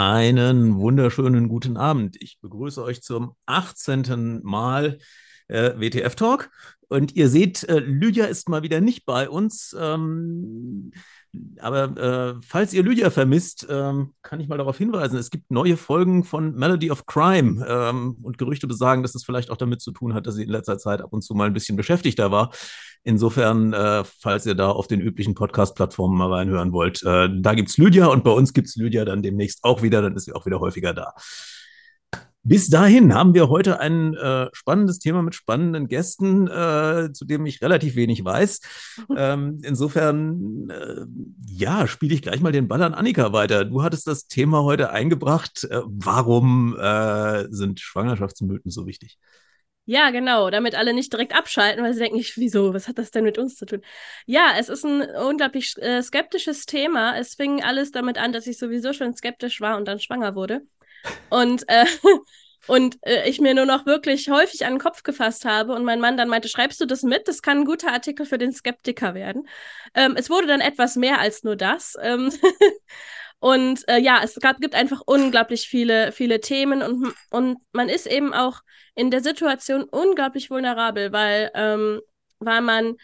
Einen wunderschönen guten Abend. Ich begrüße euch zum 18. Mal äh, WTF Talk. Und ihr seht, äh, Lydia ist mal wieder nicht bei uns. Ähm, aber äh, falls ihr Lydia vermisst, ähm, kann ich mal darauf hinweisen, es gibt neue Folgen von Melody of Crime. Ähm, und Gerüchte besagen, dass es vielleicht auch damit zu tun hat, dass sie in letzter Zeit ab und zu mal ein bisschen beschäftigter war. Insofern, äh, falls ihr da auf den üblichen Podcast-Plattformen mal reinhören wollt, äh, da es Lydia und bei uns gibt es Lydia dann demnächst auch wieder, dann ist sie auch wieder häufiger da. Bis dahin haben wir heute ein äh, spannendes Thema mit spannenden Gästen, äh, zu dem ich relativ wenig weiß. Ähm, insofern, äh, ja, spiele ich gleich mal den Ball an Annika weiter. Du hattest das Thema heute eingebracht. Äh, warum äh, sind Schwangerschaftsmythen so wichtig? Ja, genau, damit alle nicht direkt abschalten, weil sie denken, wieso, was hat das denn mit uns zu tun? Ja, es ist ein unglaublich äh, skeptisches Thema. Es fing alles damit an, dass ich sowieso schon skeptisch war und dann schwanger wurde. Und, äh, und äh, ich mir nur noch wirklich häufig an den Kopf gefasst habe und mein Mann dann meinte, schreibst du das mit? Das kann ein guter Artikel für den Skeptiker werden. Ähm, es wurde dann etwas mehr als nur das. Ähm und äh, ja, es gab, gibt einfach unglaublich viele, viele Themen und, und man ist eben auch in der Situation unglaublich vulnerabel, weil, ähm, weil man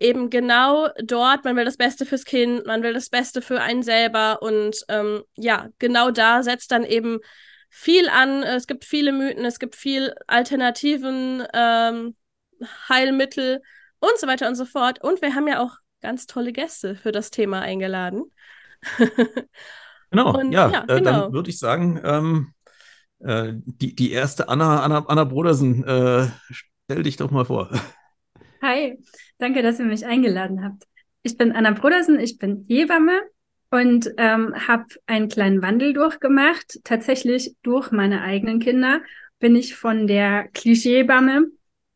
eben genau dort, man will das Beste fürs Kind, man will das Beste für einen selber und ähm, ja, genau da setzt dann eben viel an. Es gibt viele Mythen, es gibt viel alternativen ähm, Heilmittel und so weiter und so fort. Und wir haben ja auch ganz tolle Gäste für das Thema eingeladen. genau, und, ja, ja äh, genau. dann würde ich sagen, ähm, äh, die, die erste Anna, Anna, Anna Brodersen, äh, stell dich doch mal vor. Hi, danke, dass ihr mich eingeladen habt. Ich bin Anna Brodersen, ich bin Hebamme und ähm, habe einen kleinen Wandel durchgemacht. Tatsächlich durch meine eigenen Kinder bin ich von der Klischeehebamme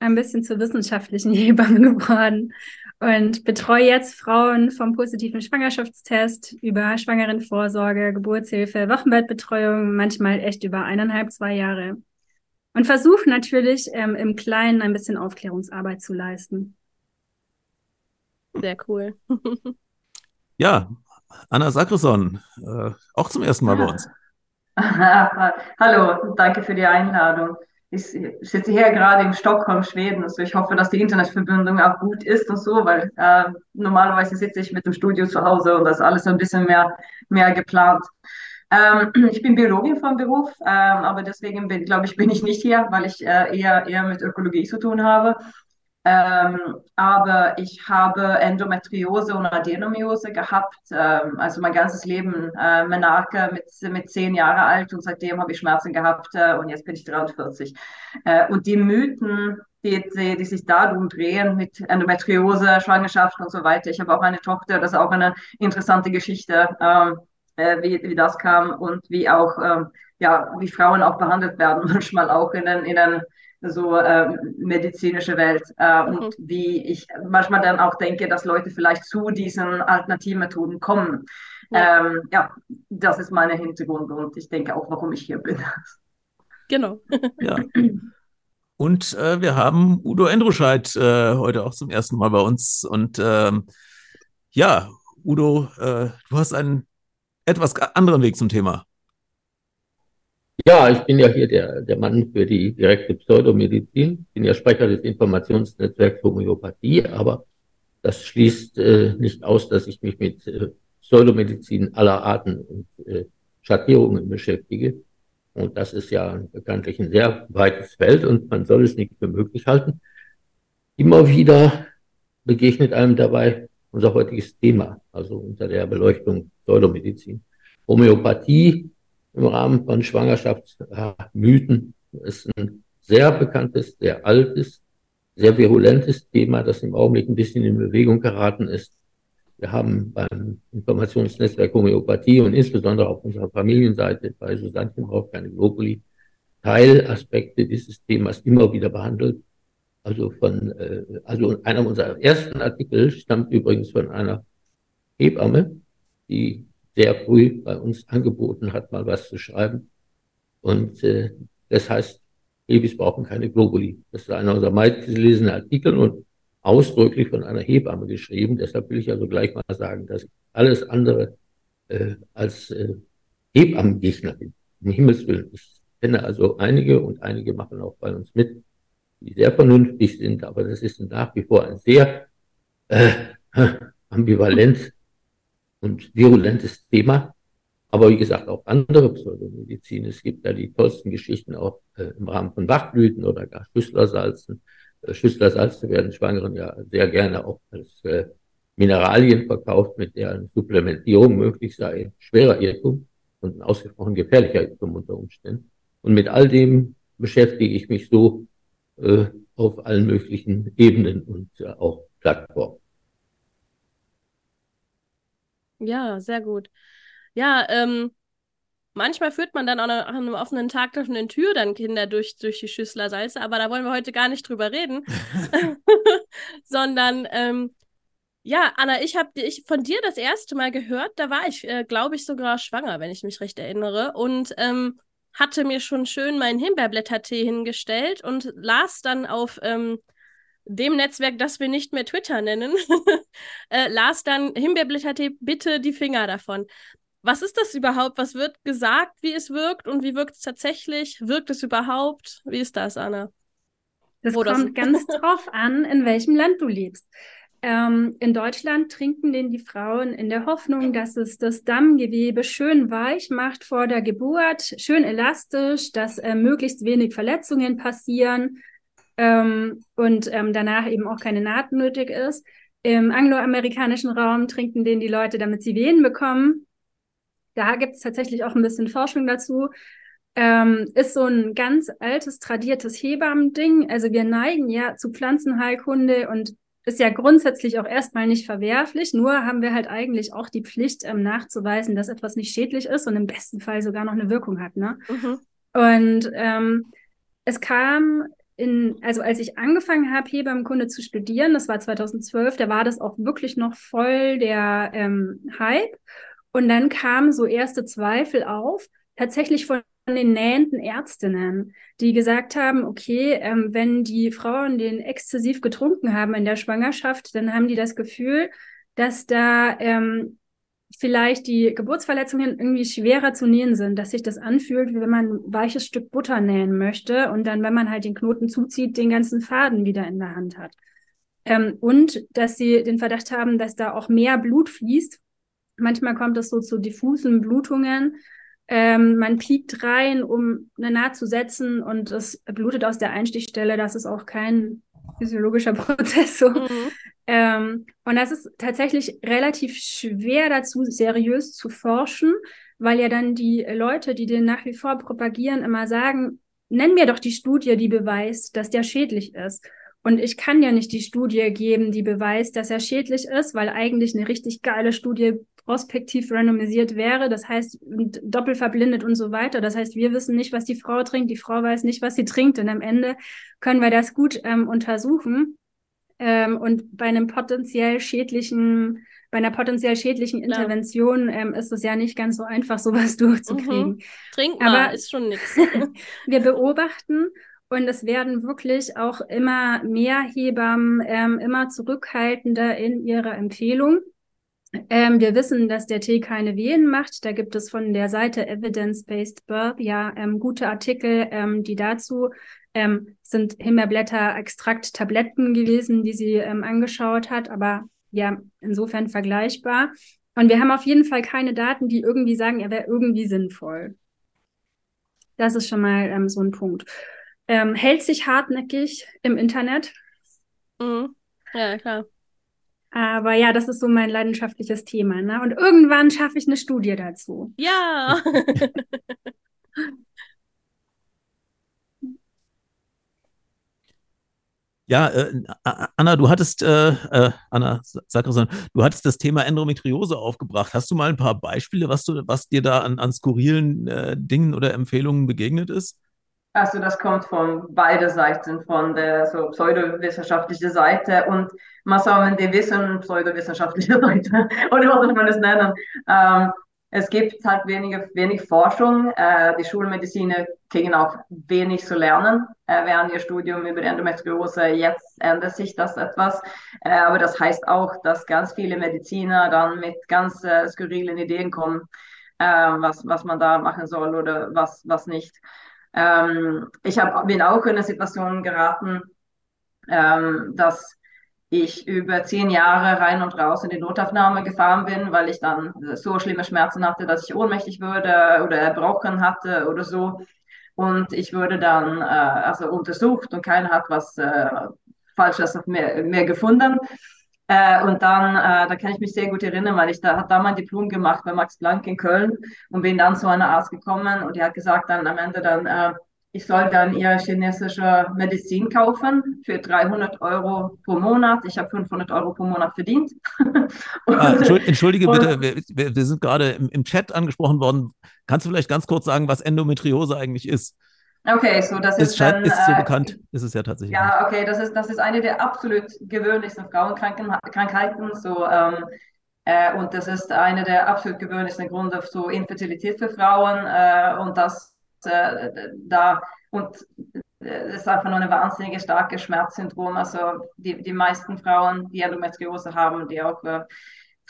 ein bisschen zur wissenschaftlichen Hebamme geworden und betreue jetzt Frauen vom positiven Schwangerschaftstest über Schwangerenvorsorge, Geburtshilfe, Wochenbettbetreuung, manchmal echt über eineinhalb, zwei Jahre und versuche natürlich ähm, im Kleinen ein bisschen Aufklärungsarbeit zu leisten. Sehr cool. ja, Anna Sakrisson, äh, auch zum ersten Mal bei uns. Hallo, danke für die Einladung. Ich sitze hier gerade in Stockholm, Schweden. Also ich hoffe, dass die Internetverbindung auch gut ist und so, weil äh, normalerweise sitze ich mit dem Studio zu Hause und das ist alles ein bisschen mehr, mehr geplant. Ähm, ich bin Biologin vom Beruf, ähm, aber deswegen bin, glaube ich, bin ich nicht hier, weil ich äh, eher, eher mit Ökologie zu tun habe. Ähm, aber ich habe Endometriose und Adenomiose gehabt, ähm, also mein ganzes Leben äh, Menarche mit, mit zehn Jahre alt und seitdem habe ich Schmerzen gehabt äh, und jetzt bin ich 43. Äh, und die Mythen, die, die, die sich darum drehen mit Endometriose, Schwangerschaft und so weiter. Ich habe auch eine Tochter, das ist auch eine interessante Geschichte. Ähm, äh, wie, wie das kam und wie auch, ähm, ja, wie Frauen auch behandelt werden, manchmal auch in den, in den so äh, medizinische Welt äh, mhm. und wie ich manchmal dann auch denke, dass Leute vielleicht zu diesen Alternativmethoden kommen. Ja, ähm, ja das ist mein Hintergrund und ich denke auch, warum ich hier bin. Genau. ja. Und äh, wir haben Udo Endruscheid äh, heute auch zum ersten Mal bei uns. Und ähm, ja, Udo, äh, du hast einen etwas anderen Weg zum Thema. Ja, ich bin ja hier der, der Mann für die direkte Pseudomedizin. bin ja Sprecher des Informationsnetzwerks Homöopathie, aber das schließt äh, nicht aus, dass ich mich mit äh, Pseudomedizin aller Arten und äh, Schattierungen beschäftige. Und das ist ja bekanntlich ein sehr weites Feld und man soll es nicht für möglich halten. Immer wieder begegnet einem dabei unser heutiges Thema, also unter der Beleuchtung Pseudomedizin. Homöopathie im Rahmen von Schwangerschaftsmythen ist ein sehr bekanntes, sehr altes, sehr virulentes Thema, das im Augenblick ein bisschen in Bewegung geraten ist. Wir haben beim Informationsnetzwerk Homöopathie und insbesondere auf unserer Familienseite bei Susanne auch keine Globuli Teilaspekte dieses Themas immer wieder behandelt. Also von, äh, also einer unserer ersten Artikel stammt übrigens von einer Hebamme, die sehr früh bei uns angeboten hat, mal was zu schreiben. Und äh, das heißt, Babys brauchen keine Globuli. Das ist einer unserer meistgelesenen Artikel und ausdrücklich von einer Hebamme geschrieben. Deshalb will ich also gleich mal sagen, dass alles andere äh, als äh, Hebammengegner bin. Um Himmels Willen. Ich kenne also einige und einige machen auch bei uns mit, die sehr vernünftig sind, aber das ist nach wie vor ein sehr äh, ambivalent und virulentes Thema. Aber wie gesagt, auch andere Pseudomedizin. Es gibt ja die tollsten Geschichten auch äh, im Rahmen von Wachblüten oder gar Schüsslersalzen. Äh, Schüsslersalze werden Schwangeren ja sehr gerne auch als äh, Mineralien verkauft, mit deren Supplementierung möglich sei. Schwerer Irrtum und ein ausgesprochen gefährlicher Irrtum unter Umständen. Und mit all dem beschäftige ich mich so äh, auf allen möglichen Ebenen und äh, auch Plattformen. Ja, sehr gut. Ja, ähm, manchmal führt man dann auch an einem offenen Tag durch eine Tür dann Kinder durch, durch die Schüssler Salze, aber da wollen wir heute gar nicht drüber reden, sondern ähm, ja, Anna, ich habe ich von dir das erste Mal gehört, da war ich, äh, glaube ich, sogar schwanger, wenn ich mich recht erinnere. Und ähm, hatte mir schon schön meinen Himbeerblättertee hingestellt und las dann auf ähm, dem Netzwerk, das wir nicht mehr Twitter nennen, äh, las dann Himbeerblättertee, bitte die Finger davon. Was ist das überhaupt? Was wird gesagt, wie es wirkt und wie wirkt es tatsächlich? Wirkt es überhaupt? Wie ist das, Anna? Das Wo kommt das? ganz drauf an, in welchem Land du lebst. Ähm, in Deutschland trinken den die Frauen in der Hoffnung, dass es das Dammgewebe schön weich macht vor der Geburt, schön elastisch, dass äh, möglichst wenig Verletzungen passieren ähm, und ähm, danach eben auch keine Naht nötig ist. Im angloamerikanischen Raum trinken den die Leute, damit sie Wehen bekommen. Da gibt es tatsächlich auch ein bisschen Forschung dazu. Ähm, ist so ein ganz altes, tradiertes Hebammending. Also wir neigen ja zu Pflanzenheilkunde und ist ja grundsätzlich auch erstmal nicht verwerflich, nur haben wir halt eigentlich auch die Pflicht ähm, nachzuweisen, dass etwas nicht schädlich ist und im besten Fall sogar noch eine Wirkung hat. Ne? Mhm. Und ähm, es kam in, also als ich angefangen habe, Hebammenkunde zu studieren, das war 2012, da war das auch wirklich noch voll der ähm, Hype. Und dann kamen so erste Zweifel auf, tatsächlich von den nähenden Ärztinnen, die gesagt haben, okay, ähm, wenn die Frauen den exzessiv getrunken haben in der Schwangerschaft, dann haben die das Gefühl, dass da ähm, vielleicht die Geburtsverletzungen irgendwie schwerer zu nähen sind, dass sich das anfühlt, wie wenn man ein weiches Stück Butter nähen möchte und dann, wenn man halt den Knoten zuzieht, den ganzen Faden wieder in der Hand hat. Ähm, und dass sie den Verdacht haben, dass da auch mehr Blut fließt. Manchmal kommt es so zu diffusen Blutungen ähm, man piekt rein, um eine Naht zu setzen und es blutet aus der Einstichstelle. Das ist auch kein physiologischer Prozess. So. Mhm. Ähm, und das ist tatsächlich relativ schwer dazu, seriös zu forschen, weil ja dann die Leute, die den nach wie vor propagieren, immer sagen, nenn mir doch die Studie, die beweist, dass der schädlich ist. Und ich kann ja nicht die Studie geben, die beweist, dass er schädlich ist, weil eigentlich eine richtig geile Studie prospektiv randomisiert wäre, das heißt doppelt verblindet und so weiter. Das heißt, wir wissen nicht, was die Frau trinkt, die Frau weiß nicht, was sie trinkt und am Ende können wir das gut ähm, untersuchen. Ähm, und bei einem potenziell schädlichen, bei einer potenziell schädlichen Intervention ähm, ist es ja nicht ganz so einfach, sowas durchzukriegen. Mhm. Trinken Aber ist schon nichts. wir beobachten und es werden wirklich auch immer mehr Hebammen ähm, immer zurückhaltender in ihrer Empfehlung. Ähm, wir wissen, dass der Tee keine Wehen macht. Da gibt es von der Seite Evidence-Based Birth ja ähm, gute Artikel, ähm, die dazu ähm, sind Himbeerblätter-Extrakt-Tabletten gewesen, die sie ähm, angeschaut hat, aber ja, insofern vergleichbar. Und wir haben auf jeden Fall keine Daten, die irgendwie sagen, er wäre irgendwie sinnvoll. Das ist schon mal ähm, so ein Punkt. hält sich hartnäckig im Internet. Mhm. Ja, klar. Aber ja, das ist so mein leidenschaftliches Thema. Ne? Und irgendwann schaffe ich eine Studie dazu. Ja. Ja, äh, Anna, du hattest, äh, äh, Anna Sakrisson, du hattest das Thema Endometriose aufgebracht. Hast du mal ein paar Beispiele, was du, was dir da an, an skurrilen äh, Dingen oder Empfehlungen begegnet ist? Also das kommt von beiden Seiten, von der so pseudowissenschaftlichen Seite und man sagen, die Wissen pseudowissenschaftliche Seite, oder was soll man das nennen? Ähm, es gibt halt wenig, wenig Forschung. Äh, die Schulmediziner kriegen auch wenig zu lernen äh, während ihr Studium über Endometriose. Jetzt ändert sich das etwas. Äh, aber das heißt auch, dass ganz viele Mediziner dann mit ganz äh, skurrilen Ideen kommen. was, was man da machen soll oder was, was nicht. Ähm, ich hab, bin auch in eine Situation geraten, ähm, dass ich über zehn Jahre rein und raus in die Notaufnahme gefahren bin, weil ich dann so schlimme Schmerzen hatte, dass ich ohnmächtig würde oder erbrochen hatte oder so. Und ich wurde dann äh, also untersucht und keiner hat was äh, Falsches mehr, mehr gefunden. Äh, und dann, äh, da kann ich mich sehr gut erinnern, weil ich da hat da mein Diplom gemacht bei Max Planck in Köln und bin dann zu einer Arzt gekommen und die hat gesagt dann am Ende dann, äh, ich soll dann ihre chinesische Medizin kaufen für 300 Euro pro Monat. Ich habe 500 Euro pro Monat verdient. ah, Entschuldige bitte, wir, wir sind gerade im, im, Chat angesprochen worden. Kannst du vielleicht ganz kurz sagen, was Endometriose eigentlich ist? Okay, so das ist, ist dann, ist so äh, bekannt, ist es ja tatsächlich. Ja, okay, das ist das ist eine der absolut gewöhnlichsten Frauenkrankheiten. So ähm, äh, und das ist eine der absolut gewöhnlichsten Gründe für Infertilität für Frauen äh, und das äh, da und es äh, ist einfach nur eine wahnsinnige starke Schmerzsyndrom. Also die, die meisten Frauen, die Endometriose haben, die auch äh,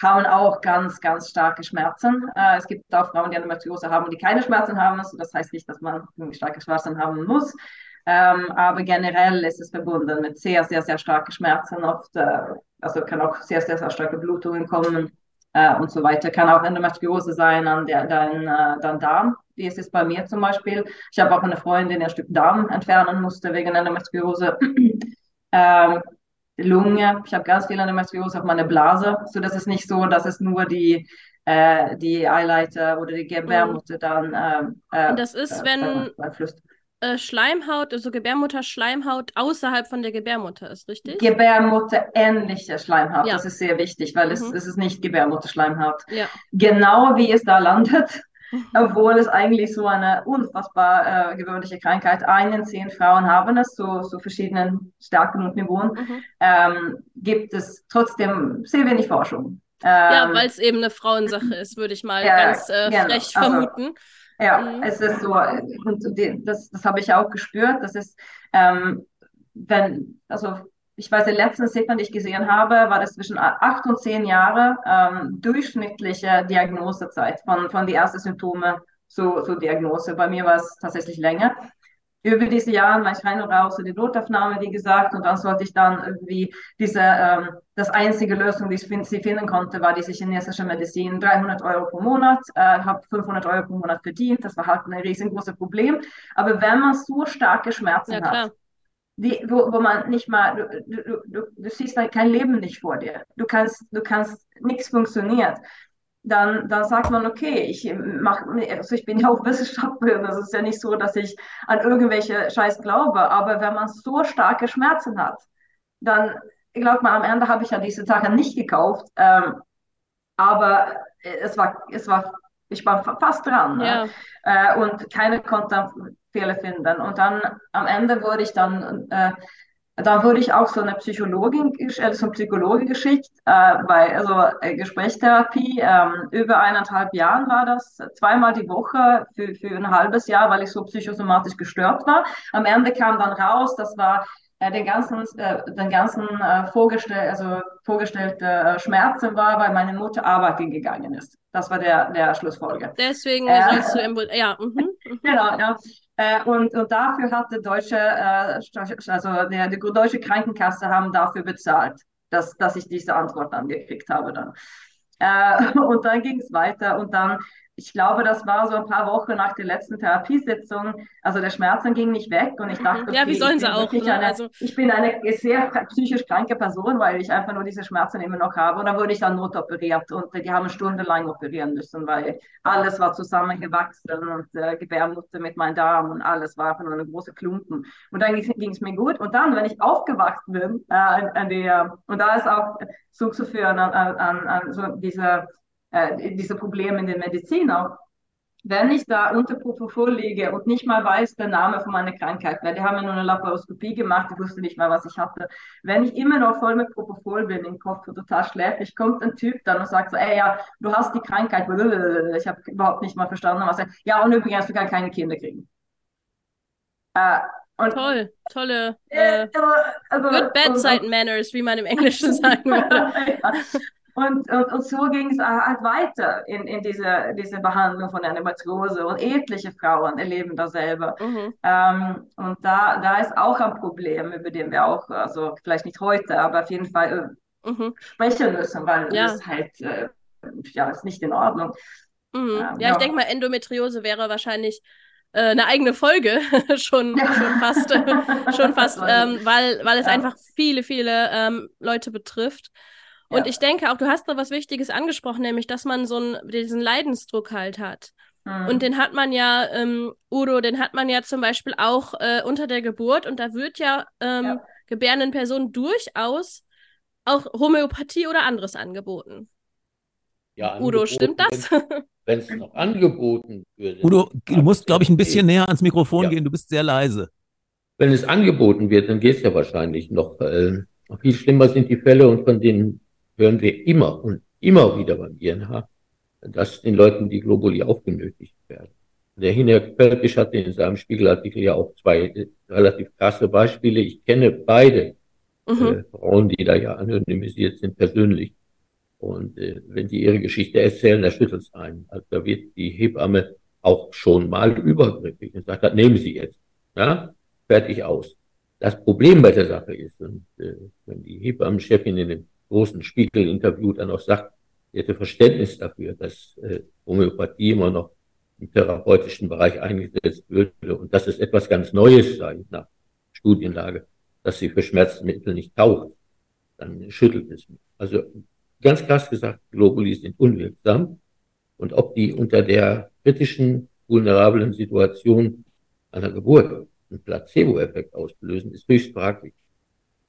haben auch ganz, ganz starke Schmerzen. Äh, es gibt auch Frauen, die Endometriose haben, die keine Schmerzen haben. Also das heißt nicht, dass man starke Schmerzen haben muss. Ähm, aber generell ist es verbunden mit sehr, sehr, sehr starken Schmerzen. Oft, äh, also kann auch sehr, sehr, sehr starke Blutungen kommen äh, und so weiter. Kann auch Endometriose sein an der, dein, äh, dein Darm. Wie ist es bei mir zum Beispiel? Ich habe auch eine Freundin, die ein Stück Darm entfernen musste wegen Endometriose. ähm, Lunge, ich habe ganz viel Endometriose auf meiner Blase, so dass es nicht so, dass es nur die äh, die Eileiter oder die Gebärmutter dann äh, Und das ist, äh, wenn äh, Schleimhaut, also Gebärmutter-Schleimhaut außerhalb von der Gebärmutter ist, richtig? Gebärmutter-ähnliche Schleimhaut, ja. das ist sehr wichtig, weil mhm. es, es ist nicht Gebärmutter-Schleimhaut. Ja. Genau wie es da landet, obwohl es eigentlich so eine unfassbar äh, gewöhnliche Krankheit. Ein in zehn Frauen haben es, so, so verschiedenen Stärken und Niveauen, mhm. ähm, gibt es trotzdem sehr wenig Forschung. Ähm, ja, weil es eben eine Frauensache ist, würde ich mal ja, ganz äh, genau. frech also, vermuten. Ja, mhm. es ist so, und das, das habe ich auch gespürt, das ist, ähm, wenn, also ich weiß, der letzten Ziffern, die ich gesehen habe, war das zwischen acht und zehn Jahre ähm, durchschnittliche Diagnosezeit von, von die ersten Symptome zur, zur Diagnose. Bei mir war es tatsächlich länger über diese Jahre war ich rein und raus in die Notaufnahme, wie gesagt, und dann sollte ich dann irgendwie diese, ähm, das einzige Lösung, die sie finden konnte, war diese chinesische Medizin, 300 Euro pro Monat, äh, habe 500 Euro pro Monat verdient, das war halt ein riesengroßes Problem. Aber wenn man so starke Schmerzen ja, hat, die, wo, wo man nicht mal, du, du, du, du siehst kein Leben nicht vor dir. Du kannst, du kannst, nichts funktioniert dann, dann sagt man, okay, ich mach, also ich bin ja auch Wissenschaftlerin, das ist ja nicht so, dass ich an irgendwelche Scheiß glaube, aber wenn man so starke Schmerzen hat, dann glaubt man, am Ende habe ich ja diese Sache nicht gekauft, ähm, aber es war, es war, ich war fast dran ne? ja. ne? äh, und keiner konnte Fehler finden und dann am Ende wurde ich dann äh, da wurde ich auch so eine Psychologin, also Psychologe geschickt, äh, bei also äh, Gesprächstherapie. Ähm, über eineinhalb Jahren war das, zweimal die Woche für, für ein halbes Jahr, weil ich so psychosomatisch gestört war. Am Ende kam dann raus, das war äh, den ganzen, äh, den ganzen äh, vorgestell, also vorgestellte äh, Schmerzen war, weil meine Mutter arbeiten gegangen ist. Das war der, der Schlussfolge. Deswegen äh, sollst du ja. Mhm, genau, ja. Äh, und, und dafür hat die deutsche, äh, also die, die deutsche Krankenkasse haben dafür bezahlt, dass, dass ich diese Antwort dann gekriegt habe dann. Äh, und dann ging es weiter und dann ich glaube, das war so ein paar Wochen nach der letzten Therapiesitzung. Also der Schmerzen ging nicht weg und ich dachte, okay, ja, wie sollen sie auch? Ne? Eine, also, ich bin eine sehr psychisch kranke Person, weil ich einfach nur diese Schmerzen immer noch habe. Und dann wurde ich dann notoperiert und die haben stundenlang operieren müssen, weil alles war zusammengewachsen und äh, Gebärmutter mit meinem Darm und alles war einfach nur eine große Klumpen. Und dann ging es mir gut. Und dann, wenn ich aufgewacht bin, äh, an, an der, und da ist auch zuzuführen an, an, an so diese äh, diese Probleme in der Medizin auch. Wenn ich da unter Propofol liege und nicht mal weiß der Name von meiner Krankheit, weil die haben ja nur eine Laparoskopie gemacht, ich wusste nicht mal, was ich hatte. Wenn ich immer noch voll mit Propofol bin, im Kopf total schläfrig, kommt ein Typ dann und sagt so, ey, ja, du hast die Krankheit, ich habe überhaupt nicht mal verstanden, was er, ja, und übrigens, du kannst keine Kinder kriegen. Äh, und, Toll, tolle äh, also, good bedside und, manners, wie man im Englischen sagen würde. ja. Und, und, und so ging es halt weiter in, in diese, diese Behandlung von Endometriose und etliche Frauen erleben das selber. Mhm. Ähm, und da, da ist auch ein Problem, über den wir auch, also vielleicht nicht heute, aber auf jeden Fall äh, mhm. sprechen müssen, weil ja. das halt, äh, ja, ist nicht in Ordnung. Mhm. Ähm, ja, ja, ich denke mal, Endometriose wäre wahrscheinlich äh, eine eigene Folge schon, schon fast, schon fast ähm, weil, weil es ja. einfach viele, viele ähm, Leute betrifft. Und ich denke auch, du hast da was Wichtiges angesprochen, nämlich, dass man so einen, diesen Leidensdruck halt hat. Mhm. Und den hat man ja, ähm, Udo, den hat man ja zum Beispiel auch äh, unter der Geburt und da wird ja, ähm, ja. gebärenden Personen durchaus auch Homöopathie oder anderes angeboten. Ja, Udo, stimmt das? Wenn es noch angeboten würde. Udo, du musst, glaube ich, ein bisschen näher ans Mikrofon ja. gehen, du bist sehr leise. Wenn es angeboten wird, dann geht es ja wahrscheinlich noch. Äh, viel schlimmer sind die Fälle und von denen hören wir immer und immer wieder beim INH, dass den Leuten die Globuli aufgenötigt werden. Der Hinek Pelkisch hatte in seinem Spiegelartikel ja auch zwei äh, relativ krasse Beispiele. Ich kenne beide mhm. äh, Frauen, die da ja anonymisiert sind, persönlich. Und äh, wenn die ihre Geschichte erzählen, da schüttelt es einen. Also da wird die Hebamme auch schon mal übergriffig und sagt, nehmen Sie jetzt. Ja, fertig aus. Das Problem bei der Sache ist, und äh, wenn die Hebammenchefin in dem großen Spiegel-Interview dann auch sagt, sie hätte Verständnis dafür, dass äh, Homöopathie immer noch im therapeutischen Bereich eingesetzt würde und dass es etwas ganz Neues sei nach Studienlage, dass sie für Schmerzmittel nicht taucht, dann schüttelt es mich. Also ganz krass gesagt, Globuli sind unwirksam und ob die unter der kritischen, vulnerablen Situation einer Geburt einen Placebo-Effekt auslösen, ist höchst fraglich.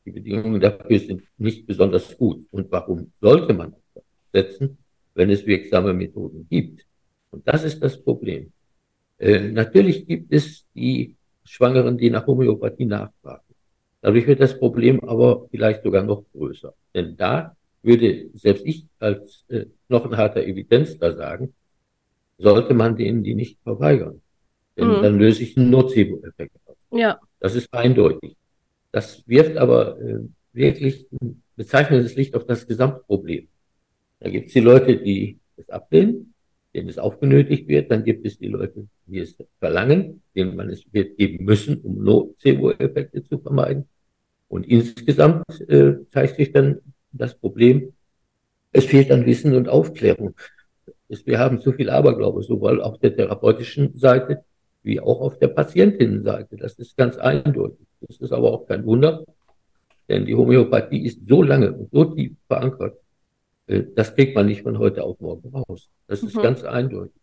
Die Bedingungen dafür sind nicht besonders gut. Und warum sollte man das setzen, wenn es wirksame Methoden gibt? Und das ist das Problem. Äh, natürlich gibt es die Schwangeren, die nach Homöopathie nachfragen. Dadurch wird das Problem aber vielleicht sogar noch größer. Denn da würde selbst ich als äh, knochenharter Evidenzler sagen, sollte man denen die nicht verweigern. Denn mhm. dann löse ich einen Nocebo-Effekt aus. Ja. Das ist eindeutig. Das wirft aber äh, wirklich ein bezeichnendes Licht auf das Gesamtproblem. Da gibt es die Leute, die es ablehnen, denen es aufgenötigt wird. Dann gibt es die Leute, die es verlangen, denen man es wird geben müssen, um Nocebo-Effekte zu vermeiden. Und insgesamt äh, zeigt sich dann das Problem, es fehlt an Wissen und Aufklärung. Wir haben zu viel Aberglaube, sowohl auf der therapeutischen Seite wie auch auf der Patientinnenseite. Das ist ganz eindeutig. Das ist aber auch kein Wunder, denn die Homöopathie ist so lange und so tief verankert, äh, das kriegt man nicht von heute auf morgen raus. Das mhm. ist ganz eindeutig.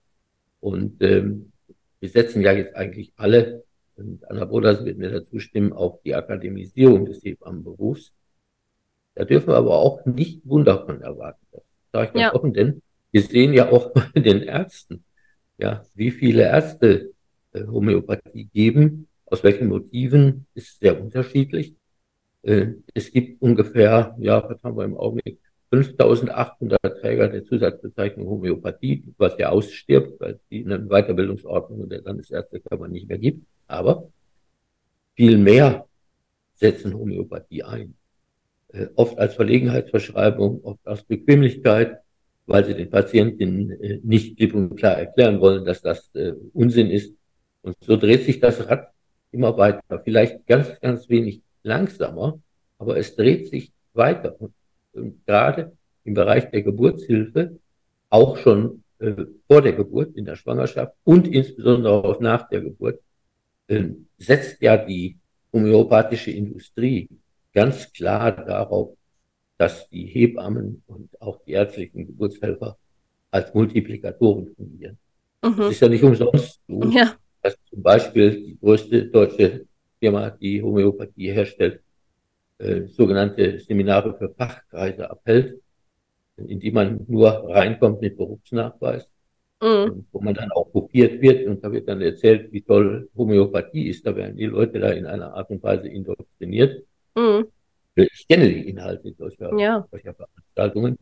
Und ähm, wir setzen ja jetzt eigentlich alle, und Anna Broders wird mir dazu stimmen, auf die Akademisierung des Hebammenberufs. Da dürfen wir aber auch nicht Wunder von erwarten. Das sage ich ganz ja. offen, denn wir sehen ja auch bei den Ärzten, ja, wie viele Ärzte äh, Homöopathie geben. Aus welchen Motiven ist sehr unterschiedlich. Äh, es gibt ungefähr, ja, was haben wir im Augenblick, 5800 Träger der Zusatzbezeichnung Homöopathie, was ja ausstirbt, weil die in den Weiterbildungsordnungen der Landesärztekammer nicht mehr gibt. Aber viel mehr setzen Homöopathie ein. Äh, oft als Verlegenheitsverschreibung, oft aus Bequemlichkeit, weil sie den Patientinnen nicht klipp und klar erklären wollen, dass das Unsinn ist und so dreht sich das Rad immer weiter. Vielleicht ganz, ganz wenig langsamer, aber es dreht sich weiter. Und, und gerade im Bereich der Geburtshilfe, auch schon äh, vor der Geburt, in der Schwangerschaft und insbesondere auch nach der Geburt, äh, setzt ja die homöopathische Industrie ganz klar darauf, dass die Hebammen und auch die ärztlichen Geburtshelfer als Multiplikatoren fungieren. Mhm. Das ist ja nicht umsonst so, ja dass zum Beispiel die größte deutsche Firma, die Homöopathie herstellt, äh, sogenannte Seminare für Fachkreise abhält, in die man nur reinkommt mit Berufsnachweis, mhm. wo man dann auch kopiert wird und da wird dann erzählt, wie toll Homöopathie ist. Da werden die Leute da in einer Art und Weise indoktriniert. Mhm. Ich kenne die Inhalte solcher, ja. solcher Veranstaltungen.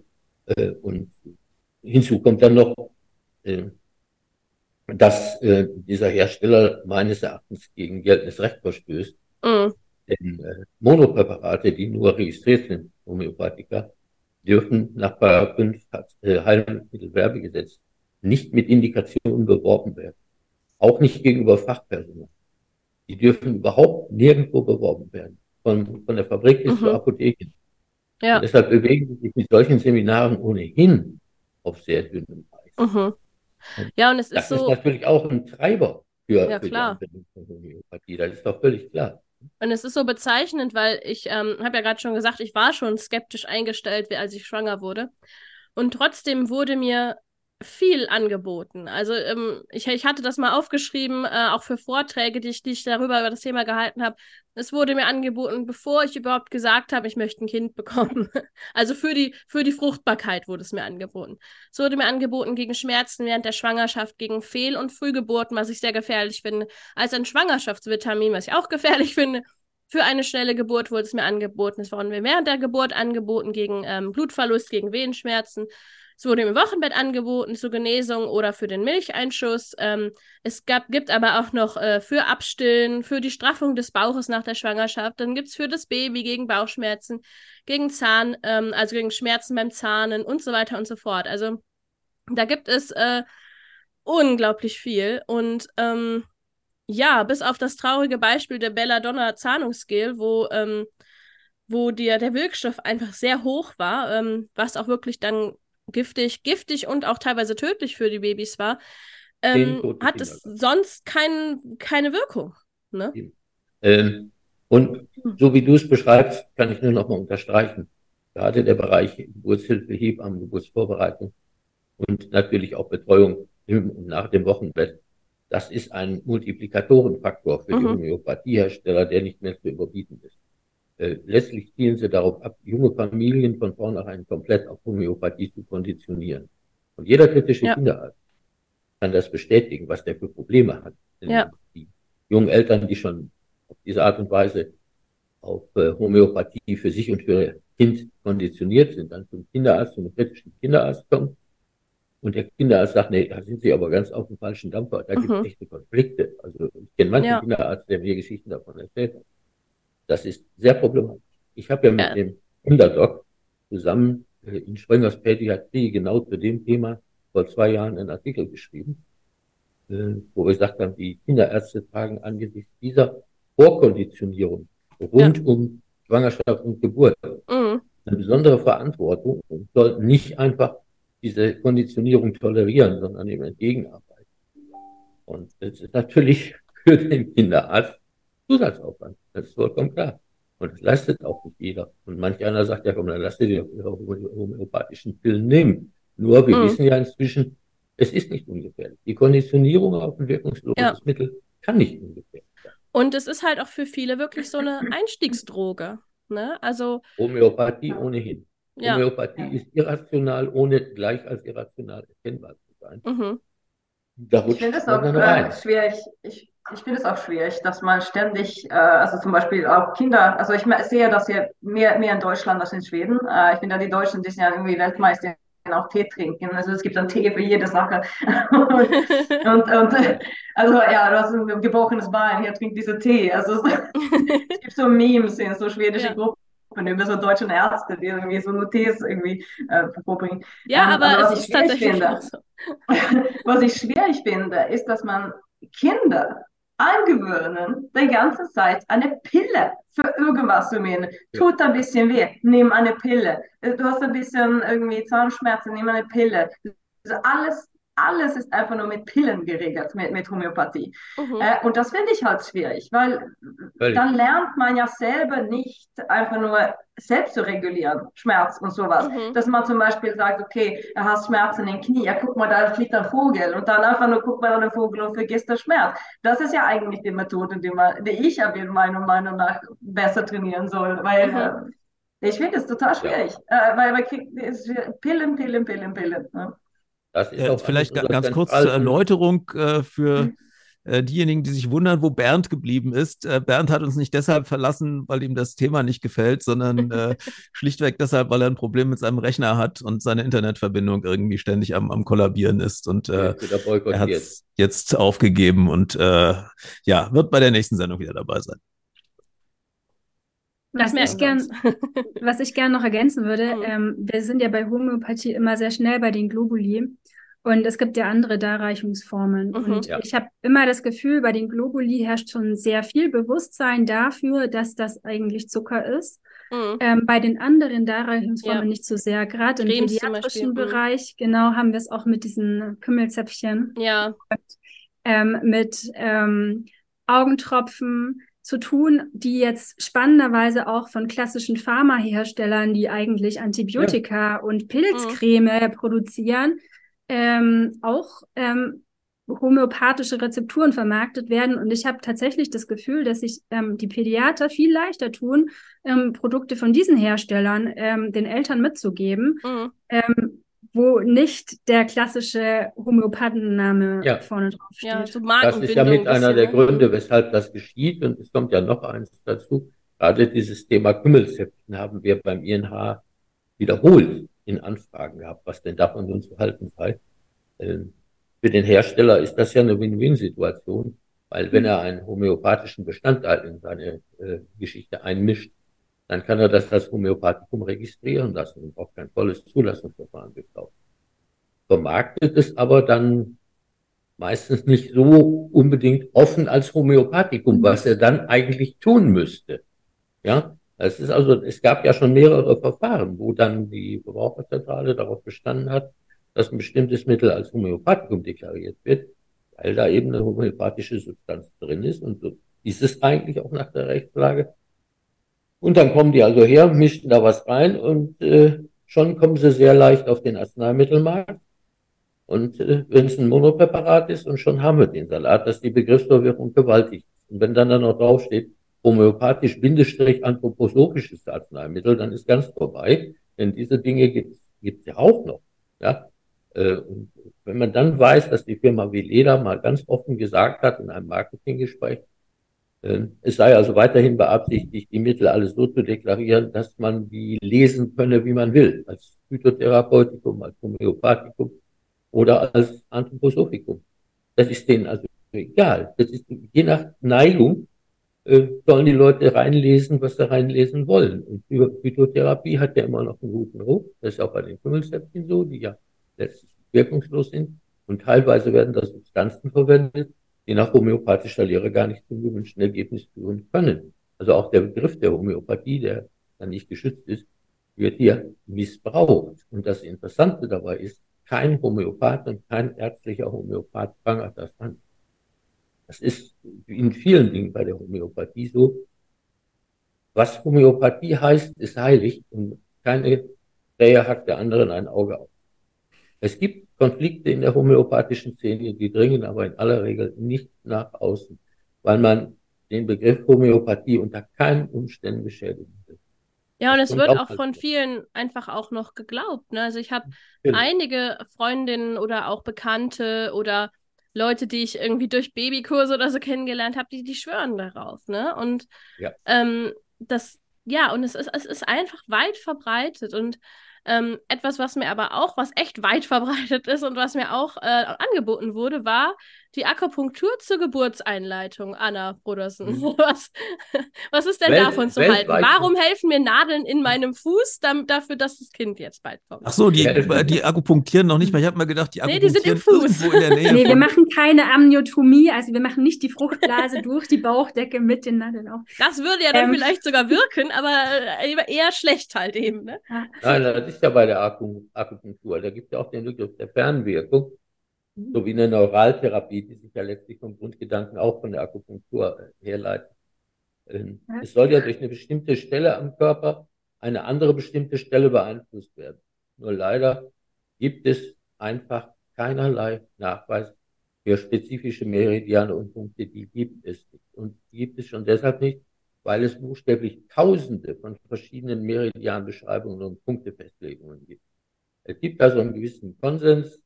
Äh, und hinzu kommt dann noch, äh, dass äh, dieser Hersteller meines Erachtens gegen geltendes Recht verstößt. Mhm. Denn äh, Monopräparate, die nur registriert sind, Homöopathika, dürfen nach 5 äh, Heilmittelwerbegesetz nicht mit Indikationen beworben werden. Auch nicht gegenüber Fachpersonal. Die dürfen überhaupt nirgendwo beworben werden. Von, von der Fabrik bis mhm. zur Apotheke. Ja. Und deshalb bewegen sie sich mit solchen Seminaren ohnehin auf sehr dünnem Eis. Mhm. Ja, und es das ist so. Das ist natürlich auch ein Treiber für, ja, für klar. die. Das ist doch völlig klar. Und es ist so bezeichnend, weil ich ähm, habe ja gerade schon gesagt, ich war schon skeptisch eingestellt, als ich schwanger wurde. Und trotzdem wurde mir viel angeboten. Also ähm, ich, ich hatte das mal aufgeschrieben, äh, auch für Vorträge, die ich, die ich darüber über das Thema gehalten habe. Es wurde mir angeboten, bevor ich überhaupt gesagt habe, ich möchte ein Kind bekommen. also für die, für die Fruchtbarkeit wurde es mir angeboten. Es wurde mir angeboten gegen Schmerzen während der Schwangerschaft, gegen Fehl- und Frühgeburten, was ich sehr gefährlich finde, als ein Schwangerschaftsvitamin, was ich auch gefährlich finde. Für eine schnelle Geburt wurde es mir angeboten. Es wurde mir während der Geburt angeboten gegen ähm, Blutverlust, gegen Wehenschmerzen. Es wurde im Wochenbett angeboten zur Genesung oder für den Milcheinschuss. Ähm, es gab, gibt aber auch noch äh, für Abstillen, für die Straffung des Bauches nach der Schwangerschaft. Dann gibt es für das Baby gegen Bauchschmerzen, gegen Zahn, ähm, also gegen Schmerzen beim Zahnen und so weiter und so fort. Also da gibt es äh, unglaublich viel. Und ähm, ja, bis auf das traurige Beispiel der Belladonna Zahnungsgel, wo ähm, wo dir der Wirkstoff einfach sehr hoch war, ähm, was auch wirklich dann giftig, giftig und auch teilweise tödlich für die Babys war, ähm, hat es sonst kein, keine Wirkung. Ne? Ähm, und hm. so wie du es beschreibst, kann ich nur noch mal unterstreichen. Gerade der Bereich Geburtshilfe, Hebammen, Geburtsvorbereitung und natürlich auch Betreuung im und nach dem Wochenbett. Das ist ein Multiplikatorenfaktor für mhm. die Homöopathiehersteller, der nicht mehr zu überbieten ist. Äh, letztlich zielen sie darauf ab, junge Familien von vornherein komplett auf Homöopathie zu konditionieren. Und jeder kritische ja. Kinderarzt kann das bestätigen, was der für Probleme hat. Ja. Die jungen Eltern, die schon auf diese Art und Weise auf äh, Homöopathie für sich und für ihr Kind konditioniert sind, dann zum Kinderarzt, zum kritischen Kinderarzt kommen. Und der Kinderarzt sagt, nee, da sind Sie aber ganz auf dem falschen Dampfer. Da mhm. gibt es echte Konflikte. Also ich kenne manchen ja. Kinderarzt, der mir Geschichten davon erzählt hat. Das ist sehr problematisch. Ich habe ja mit ja. dem Underdog zusammen äh, in Sprengers Pädiatrie genau zu dem Thema vor zwei Jahren einen Artikel geschrieben, äh, wo wir gesagt haben, die Kinderärzte tragen angesichts dieser Vorkonditionierung rund ja. um Schwangerschaft und Geburt mhm. eine besondere Verantwortung und sollten nicht einfach diese Konditionierung tolerieren, sondern eben entgegenarbeiten. Und das ist natürlich für den Kinderarzt Zusatzaufwand. Das ist vollkommen klar. Und das leistet auch nicht jeder. Und manch einer sagt, ja komm, dann lasst ihr die ihre homöopathischen Pillen nehmen. Nur wir mhm. wissen ja inzwischen, es ist nicht ungefährlich. Die Konditionierung auf ein wirkungsloses ja. Mittel kann nicht ungefährlich sein. Und es ist halt auch für viele wirklich so eine Einstiegsdroge. Ne? Also Homöopathie ohnehin. Ja. Homöopathie ist irrational, ohne gleich als irrational erkennbar zu sein. Mhm. Da ich finde es auch äh, schwierig. Ich, ich finde es auch schwierig, dass man ständig, äh, also zum Beispiel auch Kinder, also ich sehe das hier mehr, mehr in Deutschland als in Schweden. Äh, ich finde, die Deutschen, die sind ja irgendwie Weltmeister auch Tee trinken. Also es gibt dann Tee für jede Sache. und, und, also ja, du hast ein gebrochenes Bein, hier trinkt diese Tee. Also es gibt so Memes in so schwedische ja. Gruppen über so deutsche Ärzte, die irgendwie so Notiz irgendwie äh, vorbringen. Ja, ähm, aber, aber es ist tatsächlich finde, so. was ich schwierig finde, ist, dass man Kinder angewöhnen, die ganze Zeit eine Pille für irgendwas zu nehmen. Tut ein bisschen weh, nimm eine Pille. Du hast ein bisschen irgendwie Zahnschmerzen, nimm eine Pille. Also alles alles ist einfach nur mit Pillen geregelt, mit, mit Homöopathie. Mhm. Äh, und das finde ich halt schwierig, weil Völlig. dann lernt man ja selber nicht einfach nur selbst zu regulieren, Schmerz und sowas. Mhm. Dass man zum Beispiel sagt, okay, er hat Schmerzen im Knie, ja guck mal, da fliegt ein Vogel und dann einfach nur guckt man an den Vogel und vergisst den Schmerz. Das ist ja eigentlich die Methode, die, man, die ich aber meiner Meinung nach besser trainieren soll, weil mhm. äh, ich finde es total schwierig, ja. äh, weil man kriegt Pillen, Pillen, Pillen, Pillen. Ne? Das ist äh, vielleicht ganz kurz zur Erläuterung äh, für mhm. äh, diejenigen, die sich wundern, wo Bernd geblieben ist. Äh, Bernd hat uns nicht deshalb verlassen, weil ihm das Thema nicht gefällt, sondern äh, schlichtweg deshalb, weil er ein Problem mit seinem Rechner hat und seine Internetverbindung irgendwie ständig am, am Kollabieren ist. Und äh, er hat es jetzt aufgegeben und ja, wird bei der nächsten Sendung wieder dabei sein. Das Was ich, gern, was ich gern noch ergänzen würde, Mhm. ähm, wir sind ja bei Homöopathie immer sehr schnell bei den Globuli und es gibt ja andere Darreichungsformen. Mhm. Und Ja. ich habe immer das Gefühl, bei den Globuli herrscht schon sehr viel Bewusstsein dafür, dass das eigentlich Zucker ist. Mhm. Ähm, bei den anderen Darreichungsformen Ja. nicht so sehr. Gerade im pädiatrischen mhm. Bereich, genau, haben wir es auch mit diesen Kümmelzäpfchen Ja, ähm, mit ähm, Augentropfen zu tun, die jetzt spannenderweise auch von klassischen Pharmaherstellern, die eigentlich Antibiotika und Pilzcreme produzieren, ähm, auch ähm, homöopathische Rezepturen vermarktet werden. Und ich habe tatsächlich das Gefühl, dass sich ähm, die Pädiater viel leichter tun, ähm, Produkte von diesen Herstellern ähm, den Eltern mitzugeben, mhm. ähm, wo nicht der klassische Homöopathenname Ja. vorne drauf steht. ja, so Das ist ja mit ein einer der ne? Gründe, weshalb das geschieht. Und es kommt ja noch eins dazu. Gerade dieses Thema Kümmelzäpfchen haben wir beim INH wiederholt in Anfragen gehabt, was denn davon nun zu halten sei. Ähm, Für den Hersteller ist das ja eine Win-Win-Situation, weil wenn er einen homöopathischen Bestandteil in seine äh, Geschichte einmischt, dann kann er das als Homöopathikum registrieren lassen und braucht kein volles Zulassungsverfahren gekauft. Vermarktet es aber dann meistens nicht so unbedingt offen als Homöopathikum, was er dann eigentlich tun müsste. Ja, es ist also, es gab ja schon mehrere Verfahren, wo dann die Verbraucherzentrale darauf bestanden hat, dass ein bestimmtes Mittel als Homöopathikum deklariert wird, weil da eben eine homöopathische Substanz drin ist und so ist es eigentlich auch nach der Rechtslage. Und dann kommen die also her, mischen da was rein und äh, schon kommen sie sehr leicht auf den Arzneimittelmarkt. Und äh, wenn es ein Monopräparat ist, und schon haben wir den Salat, dass die Begriffsverwirrung gewaltig ist. Und wenn dann da noch draufsteht, homöopathisch Bindestrich anthroposophisches Arzneimittel, dann ist ganz vorbei. Denn diese Dinge gibt es ja auch noch. Ja? Äh, und wenn man dann weiß, dass die Firma Veleda mal ganz offen gesagt hat in einem Marketinggespräch, äh, es sei also weiterhin beabsichtigt, die Mittel alles so zu deklarieren, dass man die lesen könne, wie man will, als Phytotherapeutikum, als Homöopathikum oder als Anthroposophikum. Das ist denen also egal. Das ist je nach Neigung äh, sollen die Leute reinlesen, was sie reinlesen wollen. Und über Phytotherapie hat ja immer noch einen guten Ruf. Das ist auch bei den Kümmelzäpfchen so, die ja letztlich wirkungslos sind. Und teilweise werden da Substanzen verwendet, die nach homöopathischer Lehre gar nicht zum gewünschten Ergebnis führen können. Also auch der Begriff der Homöopathie, der dann nicht geschützt ist, wird hier missbraucht. Und das Interessante dabei ist, kein Homöopath und kein ärztlicher Homöopath prangert das an. Das ist in vielen Dingen bei der Homöopathie so. Was Homöopathie heißt, ist heilig und keine Krähe hackt der anderen ein Auge auf. Es gibt Konflikte in der homöopathischen Szene, die dringen aber in aller Regel nicht nach außen, weil man den Begriff Homöopathie unter keinen Umständen beschädigen will. Ja, und es wird auch von vielen einfach auch noch geglaubt. Ne? Also ich habe Genau. einige Freundinnen oder auch Bekannte oder Leute, die ich irgendwie durch Babykurse oder so kennengelernt habe, die, die schwören darauf, ne? Und Ja. ähm, das, ja, und es ist, es ist einfach weit verbreitet und ähm, etwas, was mir aber auch, was echt weit verbreitet ist und was mir auch äh, angeboten wurde, war die Akupunktur zur Geburtseinleitung, Anna Brodersen. Mhm. Was, was ist denn Welt- davon zu halten? Warum helfen mir Nadeln in meinem Fuß dam- dafür, dass das Kind jetzt bald kommt? Ach so, die, die akupunktieren noch nicht mal. Ich habe mal gedacht, die Nee, die sind im akupunktieren Fuß. irgendwo in der Nähe Nee, wir machen keine Amniotomie, also wir machen nicht die Fruchtblase durch die Bauchdecke mit den Nadeln auf. Das würde ja dann Ähm. vielleicht sogar wirken, aber äh, eher schlecht halt eben, ne? Nein, das ist ja bei der Aku- Akupunktur. Da gibt es ja auch den Begriff der Fernwirkung, so wie eine Neuraltherapie, die sich ja letztlich vom Grundgedanken auch von der Akupunktur äh, herleitet. Ähm. Es soll ja durch eine bestimmte Stelle am Körper eine andere bestimmte Stelle beeinflusst werden. Nur leider gibt es einfach keinerlei Nachweis für spezifische Meridiane und Punkte, die gibt es nicht. Und die gibt es schon deshalb nicht, weil es buchstäblich Tausende von verschiedenen Meridianbeschreibungen und Punktefestlegungen gibt. Es gibt also einen gewissen Konsens,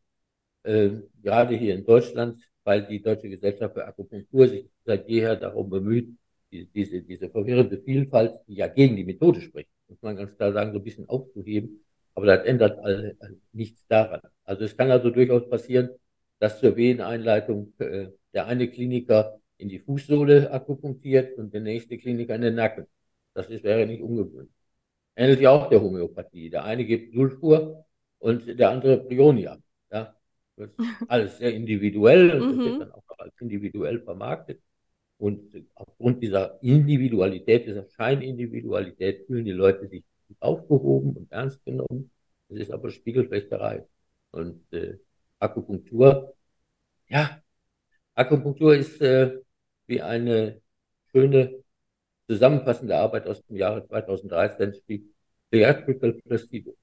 äh, gerade hier in Deutschland, weil die Deutsche Gesellschaft für Akupunktur sich seit jeher darum bemüht, die, diese, diese verwirrende Vielfalt, die ja gegen die Methode spricht, muss man ganz klar sagen, so ein bisschen aufzuheben. Aber das ändert all, nichts daran. Also es kann also durchaus passieren, dass zur Weheneinleitung äh, der eine Kliniker in die Fußsohle akupunktiert und der nächste Kliniker in den Nacken. Das ist, wäre nicht ungewöhnlich. Ähnelt ja auch der Homöopathie. Der eine gibt Sulfur und der andere Prionia. Ja, das ist alles sehr individuell und das wird Mhm. dann auch noch als individuell vermarktet. Und aufgrund dieser Individualität, dieser Scheinindividualität fühlen die Leute sich aufgehoben und ernst genommen. Das ist aber Spiegelflechterei. Und äh, Akupunktur, ja, Akupunktur ist äh, wie eine schöne zusammenfassende Arbeit aus dem Jahre 2013 steht Theatrical Placebo.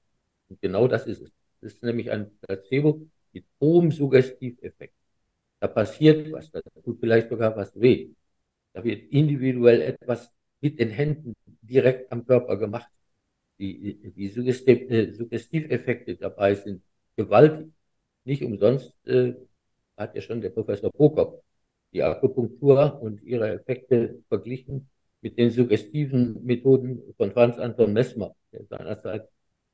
Und genau das ist es. Das ist nämlich ein Placebo mit hohem Suggestiveffekt. Da passiert was, da tut vielleicht sogar was weh. Da wird individuell etwas mit den Händen direkt am Körper gemacht. Die, die Suggestiv, äh, Suggestiveffekte dabei sind gewaltig. Nicht umsonst äh, hat ja schon der Professor Prokop die Akupunktur und ihre Effekte verglichen mit den suggestiven Methoden von Franz Anton Messmer, der seinerzeit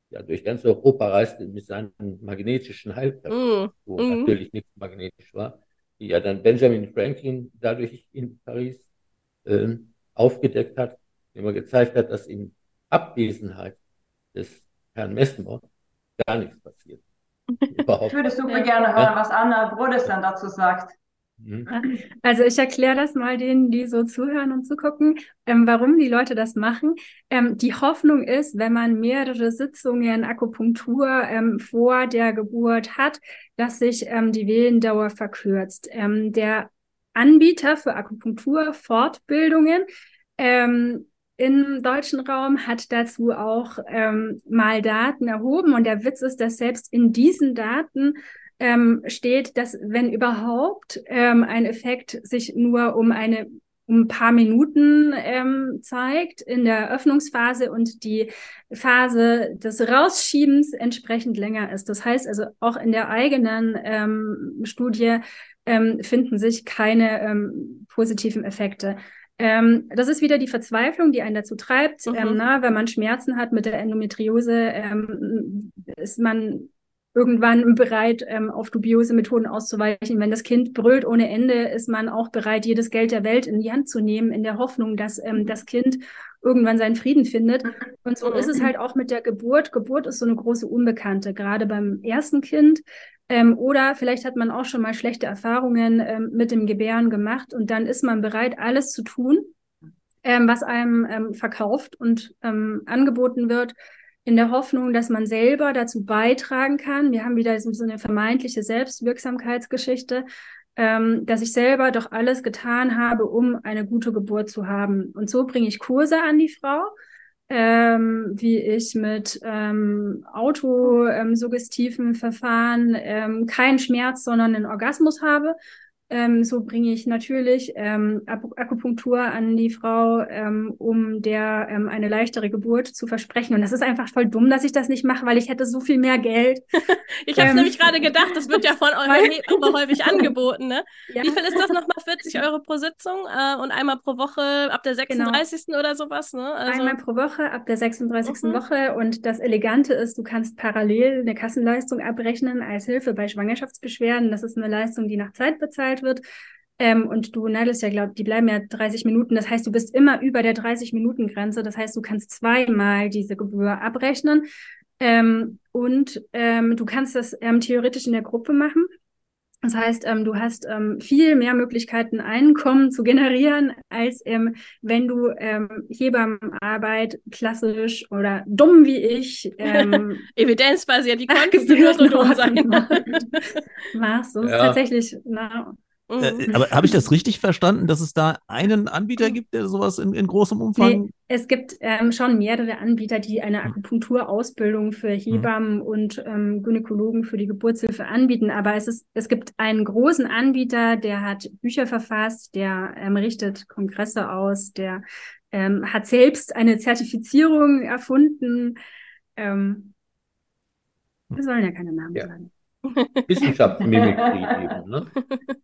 ja durch ganz Europa reiste mit seinen magnetischen Heilkräften, Mm, wo Mhm. natürlich nichts magnetisch war, die ja dann Benjamin Franklin dadurch in Paris ähm, aufgedeckt hat, indem er gezeigt hat, dass in Abwesenheit des Herrn Messmer gar nichts passiert. Überhaupt. Ich würde super gerne hören, Ja. was Anna Brodesson dazu sagt. Mhm. Also ich erkläre das mal denen, die so zuhören und zugucken, ähm, warum die Leute das machen. Ähm, die Hoffnung ist, wenn man mehrere Sitzungen Akupunktur ähm, vor der Geburt hat, dass sich ähm, die Wehendauer verkürzt. Ähm, der Anbieter für Akupunktur-Fortbildungen ähm, im deutschen Raum hat dazu auch ähm, mal Daten erhoben und der Witz ist, dass selbst in diesen Daten ähm, steht, dass wenn überhaupt ähm, ein Effekt sich nur um eine um ein paar Minuten ähm, zeigt in der Öffnungsphase und die Phase des Rausschiebens entsprechend länger ist. Das heißt also auch in der eigenen ähm, Studie ähm, finden sich keine ähm, positiven Effekte. Ähm, das ist wieder die Verzweiflung, die einen dazu treibt. Mhm. Ähm, na, wenn man Schmerzen hat mit der Endometriose, ähm, ist man irgendwann bereit, ähm, auf dubiose Methoden auszuweichen. Wenn das Kind brüllt ohne Ende, ist man auch bereit, jedes Geld der Welt in die Hand zu nehmen, in der Hoffnung, dass ähm, das Kind irgendwann seinen Frieden findet. Und so ist es halt auch mit der Geburt. Geburt ist so eine große Unbekannte, gerade beim ersten Kind. Ähm, oder vielleicht hat man auch schon mal schlechte Erfahrungen ähm, mit dem Gebären gemacht und dann ist man bereit, alles zu tun, ähm, was einem ähm, verkauft und ähm, angeboten wird, in der Hoffnung, dass man selber dazu beitragen kann. Wir haben wieder so, eine vermeintliche Selbstwirksamkeitsgeschichte, ähm, dass ich selber doch alles getan habe, um eine gute Geburt zu haben. Und so bringe ich Kurse an die Frau, ähm, wie ich mit ähm, autosuggestiven Verfahren ähm, keinen Schmerz, sondern einen Orgasmus habe. Ähm, so bringe ich natürlich ähm, Aku- Akupunktur an die Frau, ähm, um der ähm, eine leichtere Geburt zu versprechen. Und das ist einfach voll dumm, dass ich das nicht mache, weil ich hätte so viel mehr Geld. Ich habe Ähm, nämlich gerade gedacht, das wird ja von euren Hebammen häufig angeboten, ne? Ja. Wie viel ist das nochmal? 40 Euro pro Sitzung äh, und einmal pro Woche ab der Genau. 36. oder sowas, ne? Also, Einmal pro Woche ab der 36. Mhm. Woche. Und das Elegante ist, du kannst parallel eine Kassenleistung abrechnen als Hilfe bei Schwangerschaftsbeschwerden. Das ist eine Leistung, die nach Zeit bezahlt wird. Ähm, und du nadelst ja, glaub, die bleiben ja 30 Minuten. Das heißt, du bist immer über der 30-Minuten-Grenze. Das heißt, du kannst zweimal diese Gebühr abrechnen. Ähm, und ähm, du kannst das ähm, theoretisch in der Gruppe machen. Das heißt, ähm, du hast ähm, viel mehr Möglichkeiten, Einkommen zu generieren, als ähm, wenn du ähm, Hebammenarbeit klassisch oder dumm wie ich ähm, evidenzbasiert, wie konntest du nur so dumm sein? machst. Das ist Ja. tatsächlich, na, Mhm. Äh, aber habe ich das richtig verstanden, dass es da einen Anbieter gibt, der sowas in, in großem Umfang? Nee, es gibt ähm, schon mehrere Anbieter, die eine Akupunkturausbildung für Hebammen und ähm, Gynäkologen für die Geburtshilfe anbieten. Aber es ist, es gibt einen großen Anbieter, der hat Bücher verfasst, der ähm, richtet Kongresse aus, der ähm, hat selbst eine Zertifizierung erfunden. Ähm, wir sollen ja keine Namen Ja. sagen. Wissenschaftsmimikrie eben. Ne?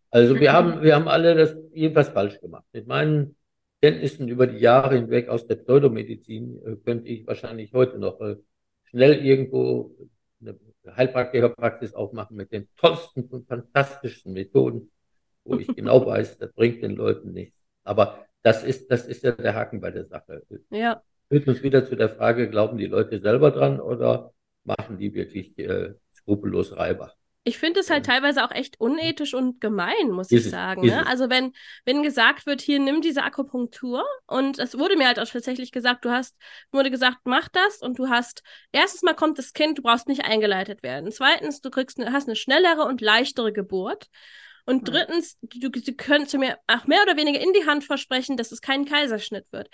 Also wir haben, wir haben alle das jedenfalls falsch gemacht. Mit meinen Kenntnissen über die Jahre hinweg aus der Pseudomedizin äh, könnte ich wahrscheinlich heute noch äh, schnell irgendwo eine Heilpraktikerpraxis aufmachen mit den tollsten und fantastischsten Methoden, wo ich genau weiß, das bringt den Leuten nichts. Aber das ist, das ist ja der Haken bei der Sache. Ja. Führt uns wieder zu der Frage, glauben die Leute selber dran oder machen die wirklich äh, skrupellos Reiber? Ich finde es halt teilweise auch echt unethisch und gemein, muss ist ich sagen. Ne? Also wenn, wenn gesagt wird, hier nimm diese Akupunktur und es wurde mir halt auch tatsächlich gesagt, du hast, wurde gesagt, mach das und du hast, erstens mal kommt das Kind, du brauchst nicht eingeleitet werden. Zweitens, du kriegst, hast eine schnellere und leichtere Geburt. Und drittens, du, du könntest mir auch mehr oder weniger in die Hand versprechen, dass es kein Kaiserschnitt wird.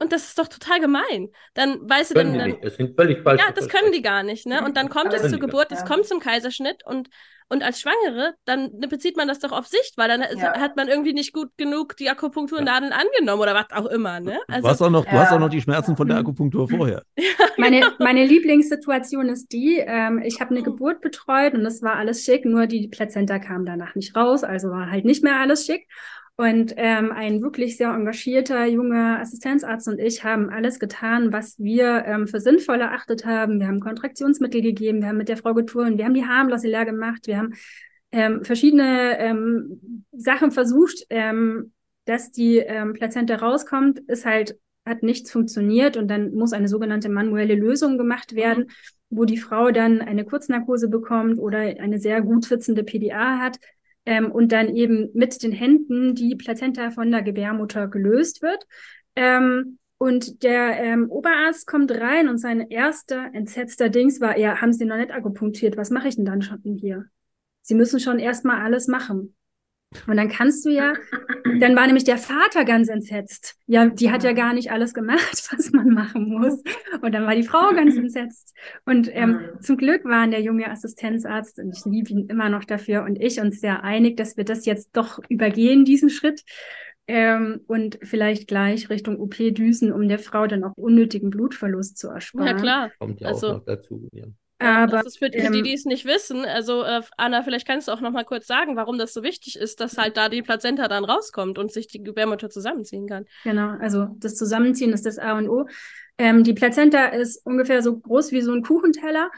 Und das ist doch total gemein. Dann weißt du können dann. Die nicht. Das sind völlig falsche Ja, das können die gar nicht, ne? Und dann kommt es zur Geburt, es kommt zum Kaiserschnitt und, und als Schwangere, dann bezieht man das doch auf Sicht, weil dann ja. hat man irgendwie nicht gut genug die Akupunkturnadeln ja. angenommen oder was auch immer, ne? Also, du, hast auch noch, du hast auch noch die Schmerzen von der mhm. Akupunktur vorher. meine, meine Lieblingssituation ist die, ähm, ich habe eine Geburt betreut und das war alles schick, nur die Plazenta kam danach nicht raus, also war halt nicht mehr alles schick. Und ähm, ein wirklich sehr engagierter junger Assistenzarzt und ich haben alles getan, was wir ähm, für sinnvoll erachtet haben. Wir haben Kontraktionsmittel gegeben, wir haben mit der Frau geturnt, wir haben die Harmlosse leer gemacht, wir haben ähm, verschiedene ähm, Sachen versucht, ähm, dass die ähm, Plazenta rauskommt, ist halt, hat nichts funktioniert und dann muss eine sogenannte manuelle Lösung gemacht werden, mhm. wo die Frau dann eine Kurznarkose bekommt oder eine sehr gut sitzende PDA hat ähm, und dann eben mit den Händen die Plazenta von der Gebärmutter gelöst wird. Ähm, und der ähm, Oberarzt kommt rein und sein erster entsetzter Dings war, ja, haben Sie noch nicht akupunktiert, was mache ich denn dann schon hier? Sie müssen schon erstmal alles machen. Und dann kannst du ja, dann war nämlich der Vater ganz entsetzt. Ja, die hat ja gar nicht alles gemacht, was man machen muss. Und dann war die Frau ganz entsetzt. Und ähm, mhm. zum Glück waren der junge Assistenzarzt, und ich liebe ihn immer noch dafür, und ich uns sehr einig, dass wir das jetzt doch übergehen, diesen Schritt. Ähm, und vielleicht gleich Richtung OP düsen, um der Frau dann auch unnötigen Blutverlust zu ersparen. Ja, klar. Kommt ja also, auch noch dazu. Ja. Aber das ist für die, ähm, die, die es nicht wissen. Also, äh, Anna, vielleicht kannst du auch noch mal kurz sagen, warum das so wichtig ist, dass halt da die Plazenta dann rauskommt und sich die Gebärmutter zusammenziehen kann. Genau, also das Zusammenziehen ist das A und O. Ähm, die Plazenta ist ungefähr so groß wie so ein Kuchenteller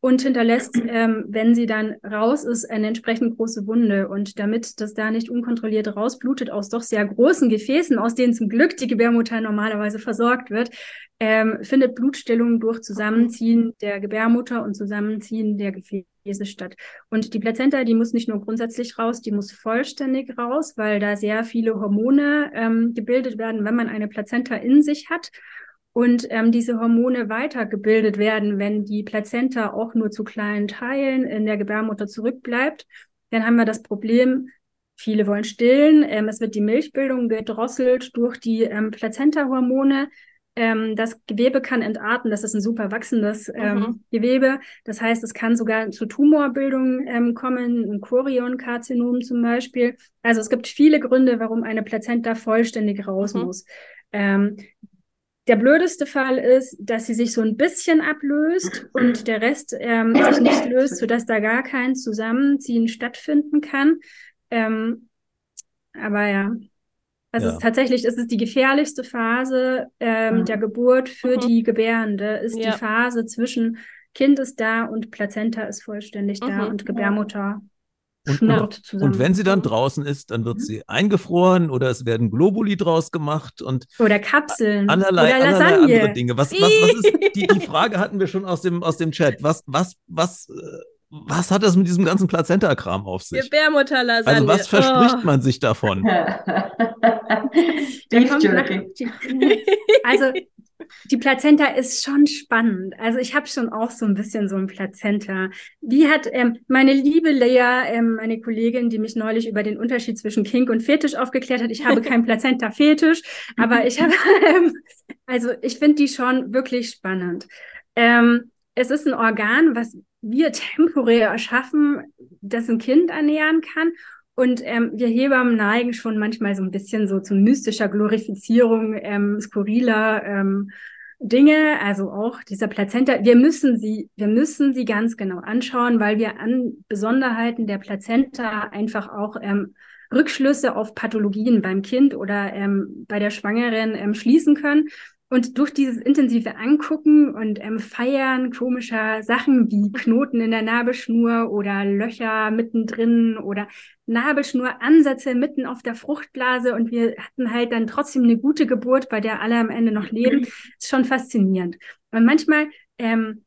und hinterlässt, ähm, wenn sie dann raus ist, eine entsprechend große Wunde. Und damit das da nicht unkontrolliert rausblutet aus doch sehr großen Gefäßen, aus denen zum Glück die Gebärmutter normalerweise versorgt wird, ähm, findet Blutstillung durch Zusammenziehen der Gebärmutter und Zusammenziehen der Gefäße statt. Und die Plazenta, die muss nicht nur grundsätzlich raus, die muss vollständig raus, weil da sehr viele Hormone ähm, gebildet werden, wenn man eine Plazenta in sich hat und ähm, diese Hormone weitergebildet werden, wenn die Plazenta auch nur zu kleinen Teilen in der Gebärmutter zurückbleibt, dann haben wir das Problem, viele wollen stillen, ähm, es wird die Milchbildung gedrosselt durch die ähm, Plazenta-Hormone. Ähm, das Gewebe kann entarten, das ist ein super wachsendes ähm, mhm. Gewebe. Das heißt, es kann sogar zu Tumorbildung ähm, kommen, ein Chorionkarzinom zum Beispiel. Also es gibt viele Gründe, warum eine Plazenta vollständig raus mhm. muss. Ähm, der blödeste Fall ist, dass sie sich so ein bisschen ablöst und der Rest ähm, sich nicht löst, sodass da gar kein Zusammenziehen stattfinden kann. Ähm, aber ja, also ja. Es ist, tatsächlich ist es die gefährlichste Phase ähm, mhm. der Geburt für mhm. die Gebärende, ist ja. die Phase zwischen Kind ist da und Plazenta ist vollständig da mhm. und Gebärmutter und, und, und, wenn sie dann draußen ist, dann wird mhm. sie eingefroren oder es werden Globuli draus gemacht und oder Kapseln allerlei, oder allerlei andere Dinge. Was, was, was ist die, die Frage hatten wir schon aus dem, aus dem Chat. Was, was, was, äh, was hat das mit diesem ganzen Plazenta-Kram auf sich? Gebärmutterlasagne. Also was verspricht oh. man sich davon? also die Plazenta ist schon spannend. Also ich habe schon auch so ein bisschen so ein Plazenta. Wie hat ähm, meine liebe Lea, ähm, meine Kollegin, die mich neulich über den Unterschied zwischen Kink und Fetisch aufgeklärt hat, ich habe keinen Plazenta-Fetisch, aber ich habe, ähm, also ich finde die schon wirklich spannend. Ähm, es ist ein Organ, was wir temporär erschaffen, das ein Kind ernähren kann und ähm, wir Hebammen neigen schon manchmal so ein bisschen so zu mystischer Glorifizierung ähm, skurriler ähm, Dinge, also auch dieser Plazenta. Wir müssen sie, wir müssen sie ganz genau anschauen, weil wir an Besonderheiten der Plazenta einfach auch ähm, Rückschlüsse auf Pathologien beim Kind oder ähm, bei der Schwangeren ähm, schließen können. Und durch dieses intensive Angucken und ähm, Feiern komischer Sachen wie Knoten in der Nabelschnur oder Löcher mittendrin oder Nabelschnuransätze mitten auf der Fruchtblase und wir hatten halt dann trotzdem eine gute Geburt, bei der alle am Ende noch leben, ist schon faszinierend. Und manchmal ähm,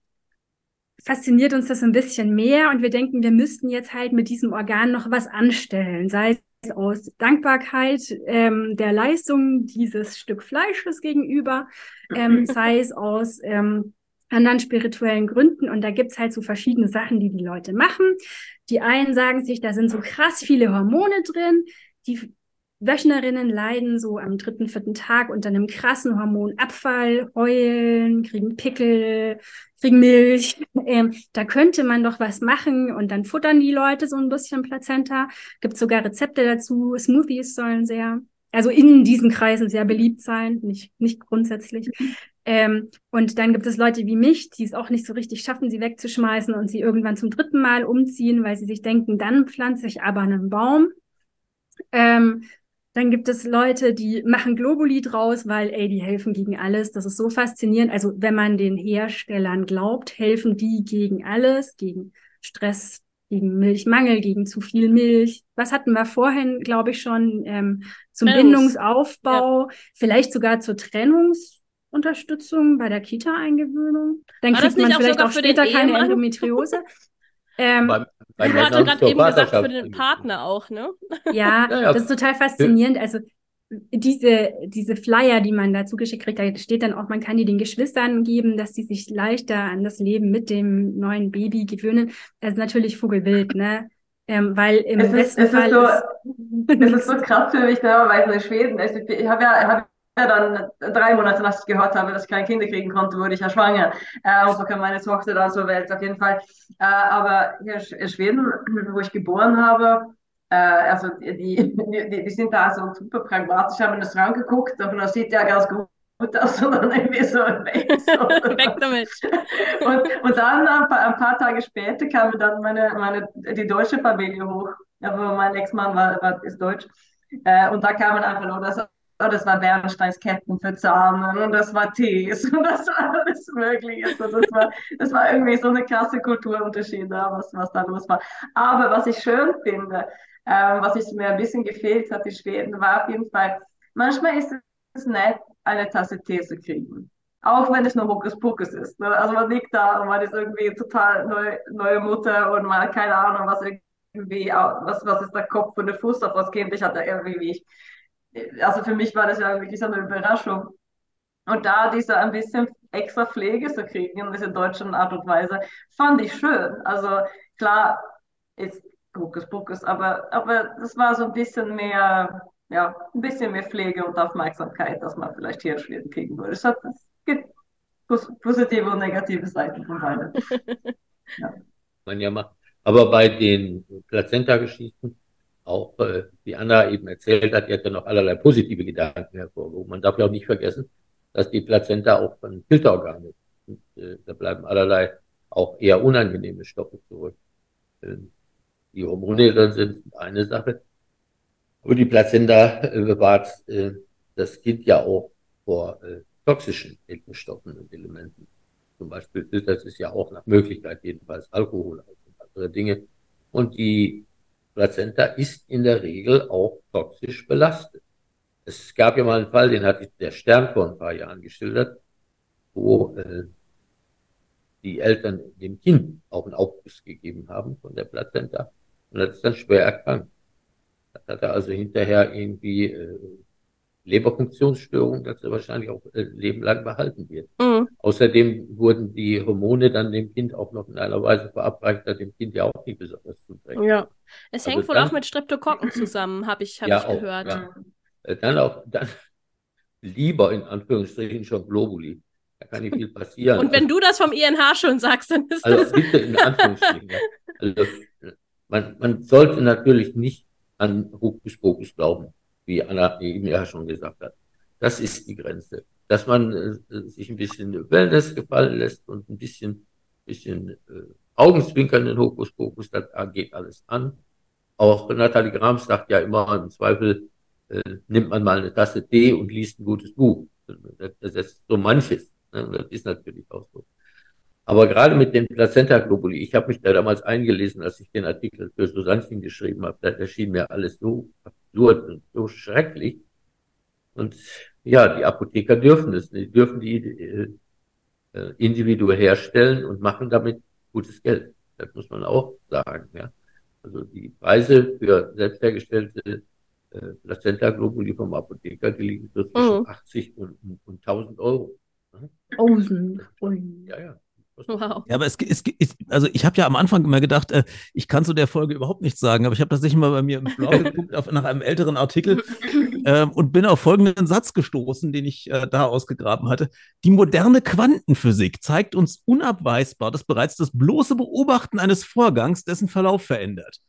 fasziniert uns das ein bisschen mehr und wir denken, wir müssten jetzt halt mit diesem Organ noch was anstellen, sei es aus Dankbarkeit ähm, der Leistung dieses Stück Fleisches gegenüber, ähm, sei es aus ähm, anderen spirituellen Gründen. Und da gibt's halt so verschiedene Sachen, die die Leute machen. Die einen sagen sich, da sind so krass viele Hormone drin. Die Wöchnerinnen leiden so am dritten, vierten Tag unter einem krassen Hormonabfall, heulen, kriegen Pickel, kriegen Milch. Ähm, da könnte man doch was machen und dann futtern die Leute so ein bisschen Plazenta. Gibt sogar Rezepte dazu. Smoothies sollen sehr, also in diesen Kreisen sehr beliebt sein, nicht, nicht grundsätzlich. Ähm, und dann gibt es Leute wie mich, die es auch nicht so richtig schaffen, sie wegzuschmeißen und sie irgendwann zum dritten Mal umziehen, weil sie sich denken, dann pflanze ich aber einen Baum. Ähm, dann gibt es Leute, die machen Globuli draus, weil, ey, die helfen gegen alles. Das ist so faszinierend. Also, wenn man den Herstellern glaubt, helfen die gegen alles, gegen Stress, gegen Milchmangel, gegen zu viel Milch. Was hatten wir vorhin, glaube ich, schon ähm, zum Trennungs Bindungsaufbau, ja. vielleicht sogar zur Trennungsunterstützung bei der Kita-Eingewöhnung. Dann War kriegt man vielleicht auch, auch später keine Endometriose. Ähm, beim, beim du hast gerade eben gesagt, für den Partner auch, ne? Ja, ja, ja, das ist total faszinierend. Also diese, diese Flyer, die man dazu geschickt kriegt, da steht dann auch, man kann die den Geschwistern geben, dass die sich leichter an das Leben mit dem neuen Baby gewöhnen. Das ist natürlich Vogelwild, ne? Ähm, weil im es besten ist, Fall. Ist so, es ist so krass für mich, ne, weil in Schweden, also ich habe ja, hab ja, dann drei Monate nach ich gehört habe, dass ich keine Kinder kriegen konnte, wurde ich ja schwanger. Äh, und so kam meine Tochter dann zur Welt, auf jeden Fall. Äh, aber hier in Schweden, wo ich geboren habe, äh, also die, die, die, sind da so super pragmatisch, haben in das Raum geguckt, und das sieht ja ganz gut aus, und dann irgendwie so weg. Weg damit. Und, und dann ein paar, ein paar, Tage später kam dann meine, meine, die deutsche Familie hoch. Aber mein Ex-Mann war, war, ist deutsch. Äh, und da kamen einfach nur das das war Bernsteins Ketten für Zahnen und das war Tees und das war alles Mögliche. Also das, war, das war irgendwie so eine krasse Kulturunterschied, was, was da los war. Aber was ich schön finde, äh, was ich mir ein bisschen gefehlt hat in Schweden, war auf jeden Fall, manchmal ist es nett, eine Tasse Tee zu kriegen. Auch wenn es nur Hokuspokus ist. Ne? Also man liegt da und man ist irgendwie total neu, neue Mutter und man hat keine Ahnung, was irgendwie, was, was ist der Kopf und der Fuß auf das Kind. Ich hatte irgendwie, wie ich also für mich war das ja wirklich so eine Überraschung. Und da diese ein bisschen extra Pflege zu kriegen in dieser deutschen Art und Weise, fand ich schön. Also klar, ist Hokuspokus, aber, aber das war so ein bisschen mehr, ja, ein bisschen mehr Pflege und Aufmerksamkeit, dass man vielleicht hier in Schweden kriegen würde. Es, hat, es gibt positive und negative Seiten von beiden. ja. Man ja macht. Aber bei den Plazenta-Geschichten auch, äh, wie Anna eben erzählt hat, ja noch allerlei positive Gedanken hervorgehoben. Man darf ja auch nicht vergessen, dass die Plazenta auch ein Filterorgan ist. Und, äh, da bleiben allerlei auch eher unangenehme Stoffe zurück. Äh, die Hormone dann sind eine Sache. Aber die Plazenta äh, bewahrt äh, das Kind ja auch vor äh, toxischen Stoffen und Elementen. Zum Beispiel filtert es ja auch nach Möglichkeit jedenfalls Alkohol und andere Dinge. Und die Plazenta ist in der Regel auch toxisch belastet. Es gab ja mal einen Fall, den hatte der Stern vor ein paar Jahren geschildert, wo äh, die Eltern dem Kind auch einen Aufguss gegeben haben von der Plazenta und das ist dann schwer erkrankt. Das hatte also hinterher irgendwie äh, Leberfunktionsstörung, das er wahrscheinlich auch äh, Leben lang behalten wird. Mhm. Außerdem wurden die Hormone dann dem Kind auch noch in einer Weise verabreicht, dass dem Kind ja auch nicht besonders zuträglich Ja, es also hängt wohl dann, auch mit Streptokokken zusammen, habe ich, hab ja, ich auch, gehört. Ja. Äh, dann auch, dann lieber in Anführungsstrichen schon Globuli. Da kann nicht viel passieren. Und wenn also, du das vom INH schon sagst, dann ist also das... bitte in Anführungsstrichen. Ja. Also, man, man sollte natürlich nicht an Hokuspokus glauben wie Anna eben ja schon gesagt hat. Das ist die Grenze. Dass man äh, sich ein bisschen Wellness gefallen lässt und ein bisschen, bisschen äh, Augenzwinkern in Hokuspokus, da geht alles an. Auch Nathalie Grams sagt ja immer, im Zweifel äh, nimmt man mal eine Tasse Tee und liest ein gutes Buch. Das, das ist so manches. Ne? Das ist natürlich auch so. Aber gerade mit den Plazenta-Globuli, ich habe mich da damals eingelesen, als ich den Artikel für Susanne geschrieben habe, da erschien mir alles so absurd und so schrecklich. Und ja, die Apotheker dürfen es, die dürfen die äh, äh, individuell herstellen und machen damit gutes Geld. Das muss man auch sagen. Ja. Also die Preise für selbst hergestellte äh, Plazenta-Globuli vom Apotheker, die liegen so zwischen mhm. 80 und, und 1000 Euro. Ne? Tausend. Ja, ja. Wow. Ja, aber es, es, also ich habe ja am Anfang immer gedacht, äh, ich kann zu der Folge überhaupt nichts sagen, aber ich habe tatsächlich mal bei mir im Blog geguckt auf, nach einem älteren Artikel äh, und bin auf folgenden Satz gestoßen, den ich äh, da ausgegraben hatte. Die moderne Quantenphysik zeigt uns unabweisbar, dass bereits das bloße Beobachten eines Vorgangs dessen Verlauf verändert.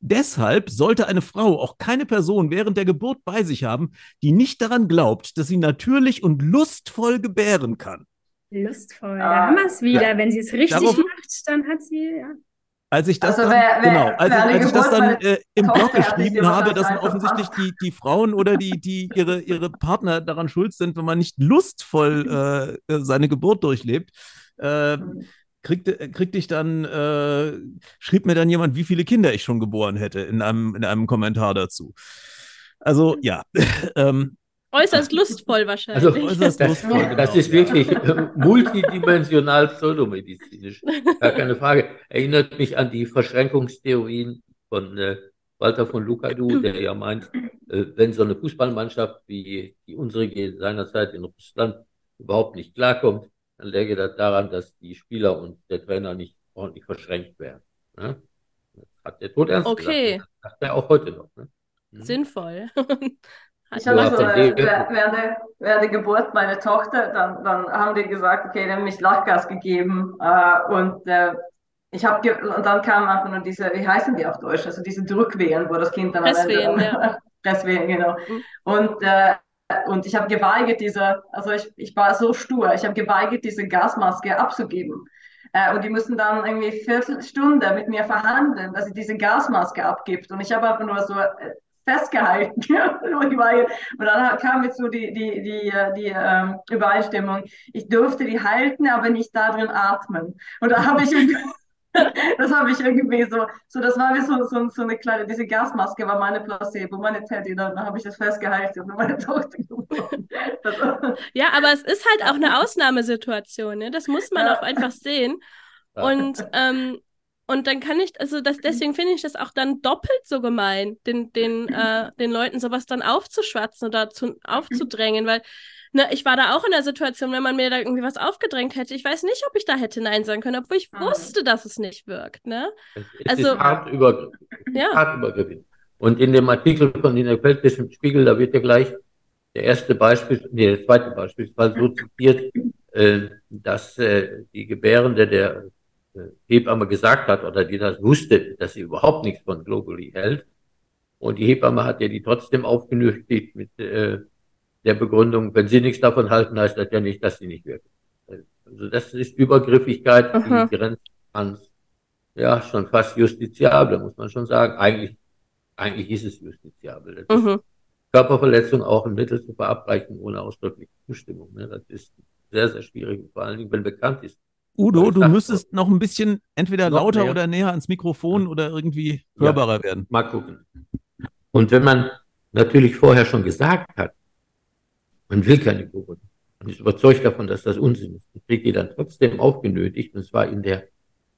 Deshalb sollte eine Frau auch keine Person während der Geburt bei sich haben, die nicht daran glaubt, dass sie natürlich und lustvoll gebären kann. Lustvoll, ah, da haben wir es wieder. Ja. Wenn sie es richtig Darauf, macht, dann hat sie, ja. Als ich das also dann, wer, wer, genau, als, als ich das dann äh, im Blog geschrieben habe, dass offensichtlich die, die Frauen oder die, die ihre, ihre Partner daran schuld sind, wenn man nicht lustvoll äh, seine Geburt durchlebt, äh, kriegte, kriegte ich dann, äh, schrieb mir dann jemand, wie viele Kinder ich schon geboren hätte in einem, in einem Kommentar dazu. Also ja, ähm, Äußerst lustvoll wahrscheinlich. Also äußerst das, lustvoll, genau. das ist wirklich äh, multidimensional pseudomedizinisch. Gar keine Frage. Erinnert mich an die Verschränkungstheorien von äh, Walter von Lukadu, der ja meint, äh, wenn so eine Fußballmannschaft wie die unsere seinerzeit in Russland überhaupt nicht klarkommt, dann läge das daran, dass die Spieler und der Trainer nicht ordentlich verschränkt werden. Ne? Das hat der Tod ernst okay. gesagt. Das sagt er auch heute noch. Ne? Mhm. Sinnvoll. Ich habe so, äh, während, der, während der Geburt meiner Tochter, dann, dann haben die gesagt, okay, die haben mich Lachgas gegeben äh, und äh, ich habe ge und dann kam einfach nur diese, wie heißen die auf Deutsch, also diese Drückwehen, wo das Kind dann Presswehen, ja. Presswehen, genau. Mhm. Und äh, und ich habe geweigert, diese, also ich, ich war so stur, ich habe geweigert, diese Gasmaske abzugeben. Äh, und die müssen dann irgendwie Viertelstunde mit mir verhandeln, dass sie diese Gasmaske abgibt. Und ich habe einfach nur so äh, festgehalten. und dann kam jetzt so die, die, die, die ähm, Übereinstimmung, ich durfte die halten, aber nicht darin atmen. Und da habe ich das habe ich irgendwie so, so das war wie so, so, so eine kleine, diese Gasmaske war meine Placebo, meine Teddy, dann habe ich das festgehalten und meine Tochter geworden. Also, ja, aber es ist halt auch eine Ausnahmesituation, ne? das muss man ja. auch einfach sehen. Und ähm, und dann kann ich, also das, deswegen finde ich das auch dann doppelt so gemein, den, den, äh, den Leuten sowas dann aufzuschwatzen oder zu, aufzudrängen, weil ne, ich war da auch in der Situation, wenn man mir da irgendwie was aufgedrängt hätte, ich weiß nicht, ob ich da hätte Nein sagen können, obwohl ich mhm. wusste, dass es nicht wirkt. Ne? Also, hart, über, ja. hart übergriffig. Und in dem Artikel von Nina Feldbisch im Spiegel, da wird ja gleich der erste Beispiel, nee, der zweite Beispielsfall so zitiert, äh, dass äh, die Gebärende der Hebamme gesagt hat oder die das wusste, dass sie überhaupt nichts von Globally hält. Und die Hebamme hat ja die trotzdem aufgenötigt mit äh, der Begründung, wenn sie nichts davon halten, heißt das ja nicht, dass sie nicht wirken. Also das ist Übergriffigkeit, Aha. die grenzt ans, ja, schon fast justiziable, muss man schon sagen. Eigentlich, eigentlich ist es justiziabel. Mhm. Körperverletzung auch ein Mittel zu verabreichen ohne ausdrückliche Zustimmung. Ne? Das ist sehr, sehr schwierig, vor allen Dingen, wenn bekannt ist, Udo, du müsstest noch ein bisschen entweder lauter mehr. oder näher ans Mikrofon oder irgendwie hörbarer ja, werden. Mal gucken. Und wenn man natürlich vorher schon gesagt hat, man will keine Geburt und ist überzeugt davon, dass das Unsinn ist, und kriegt die dann trotzdem aufgenötigt, und zwar in der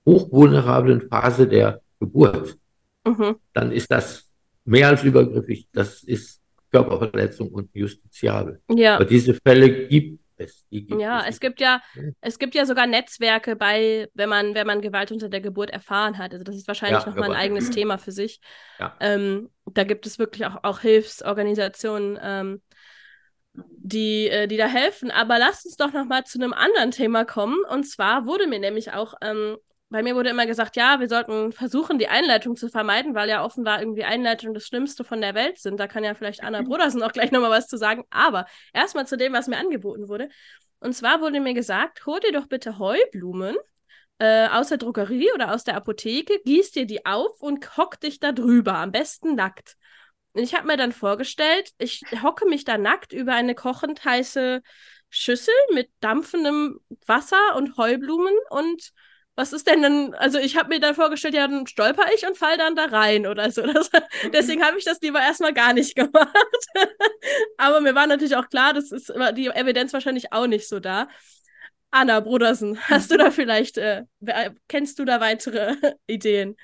hochvulnerablen Phase der Geburt, mhm. dann ist das mehr als übergriffig, das ist Körperverletzung und justiziabel. Ja. Aber diese Fälle gibt es. ja, es gibt ja, es gibt ja sogar Netzwerke bei, wenn man, wenn man Gewalt unter der Geburt erfahren hat. Also das ist wahrscheinlich ja, nochmal ein eigenes Thema für sich. Ja. Ähm, da gibt es wirklich auch, auch Hilfsorganisationen, ähm, die, äh, die da helfen. Aber lasst uns doch nochmal zu einem anderen Thema kommen. Und zwar wurde mir nämlich auch ähm, bei mir wurde immer gesagt, ja, wir sollten versuchen, die Einleitung zu vermeiden, weil ja offenbar irgendwie Einleitungen das Schlimmste von der Welt sind. Da kann ja vielleicht Anna Brodersen auch gleich nochmal was zu sagen. Aber erstmal zu dem, was mir angeboten wurde. Und zwar wurde mir gesagt, hol dir doch bitte Heublumen äh, aus der Drogerie oder aus der Apotheke, gieß dir die auf und hock dich da drüber, am besten nackt. ich habe mir dann vorgestellt, ich hocke mich da nackt über eine kochend heiße Schüssel mit dampfendem Wasser und Heublumen und was ist denn dann, also ich habe mir dann vorgestellt, ja, dann stolper ich und fall dann da rein oder so. Das, deswegen habe ich das lieber erstmal gar nicht gemacht. Aber mir war natürlich auch klar, das ist die Evidenz wahrscheinlich auch nicht so da. Anna Brudersen, hast du da vielleicht, äh, kennst du da weitere Ideen?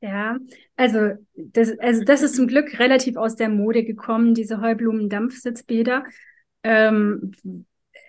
Ja, also das, also das ist zum Glück relativ aus der Mode gekommen, diese Heublumen-Dampfsitzbäder. Ähm,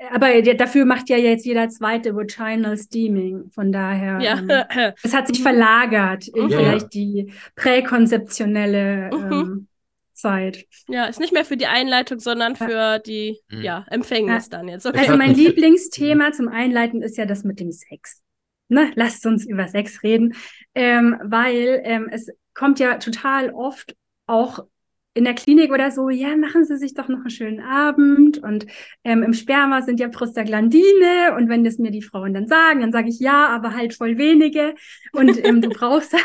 aber dafür macht ja jetzt jeder zweite Vaginal Steaming. Von daher, ja. ähm, es hat sich mhm. verlagert in ja. vielleicht die präkonzeptionelle mhm. ähm, Zeit. Ja, ist nicht mehr für die Einleitung, sondern für die mhm. ja, Empfängnis ja. dann jetzt. Okay. Also mein Lieblingsthema zum Einleiten ist ja das mit dem Sex. Ne? Lasst uns über Sex reden, ähm, weil ähm, es kommt ja total oft auch in der Klinik oder so, ja, machen Sie sich doch noch einen schönen Abend. Und ähm, im Sperma sind ja Prostaglandine. Und wenn das mir die Frauen dann sagen, dann sage ich ja, aber halt voll wenige. Und ähm, du brauchst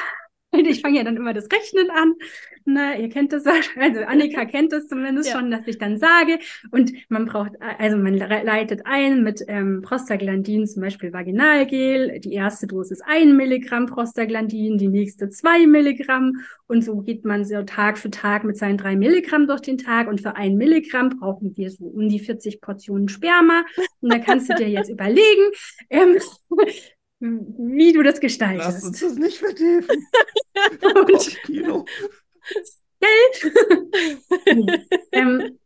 ich fange ja dann immer das Rechnen an. Na, ihr kennt das, also Annika kennt das zumindest ja. schon, dass ich dann sage. Und man braucht, also man leitet ein mit ähm, Prostaglandin, zum Beispiel Vaginalgel. Die erste Dosis ein Milligramm Prostaglandin, die nächste zwei Milligramm. Und so geht man so Tag für Tag mit seinen drei Milligramm durch den Tag. Und für ein Milligramm brauchen wir so um die 40 Portionen Sperma. Und da kannst du dir jetzt überlegen, ähm, wie du das gestaltest. Lass uns das nicht vertiefen. und, Kino. ähm,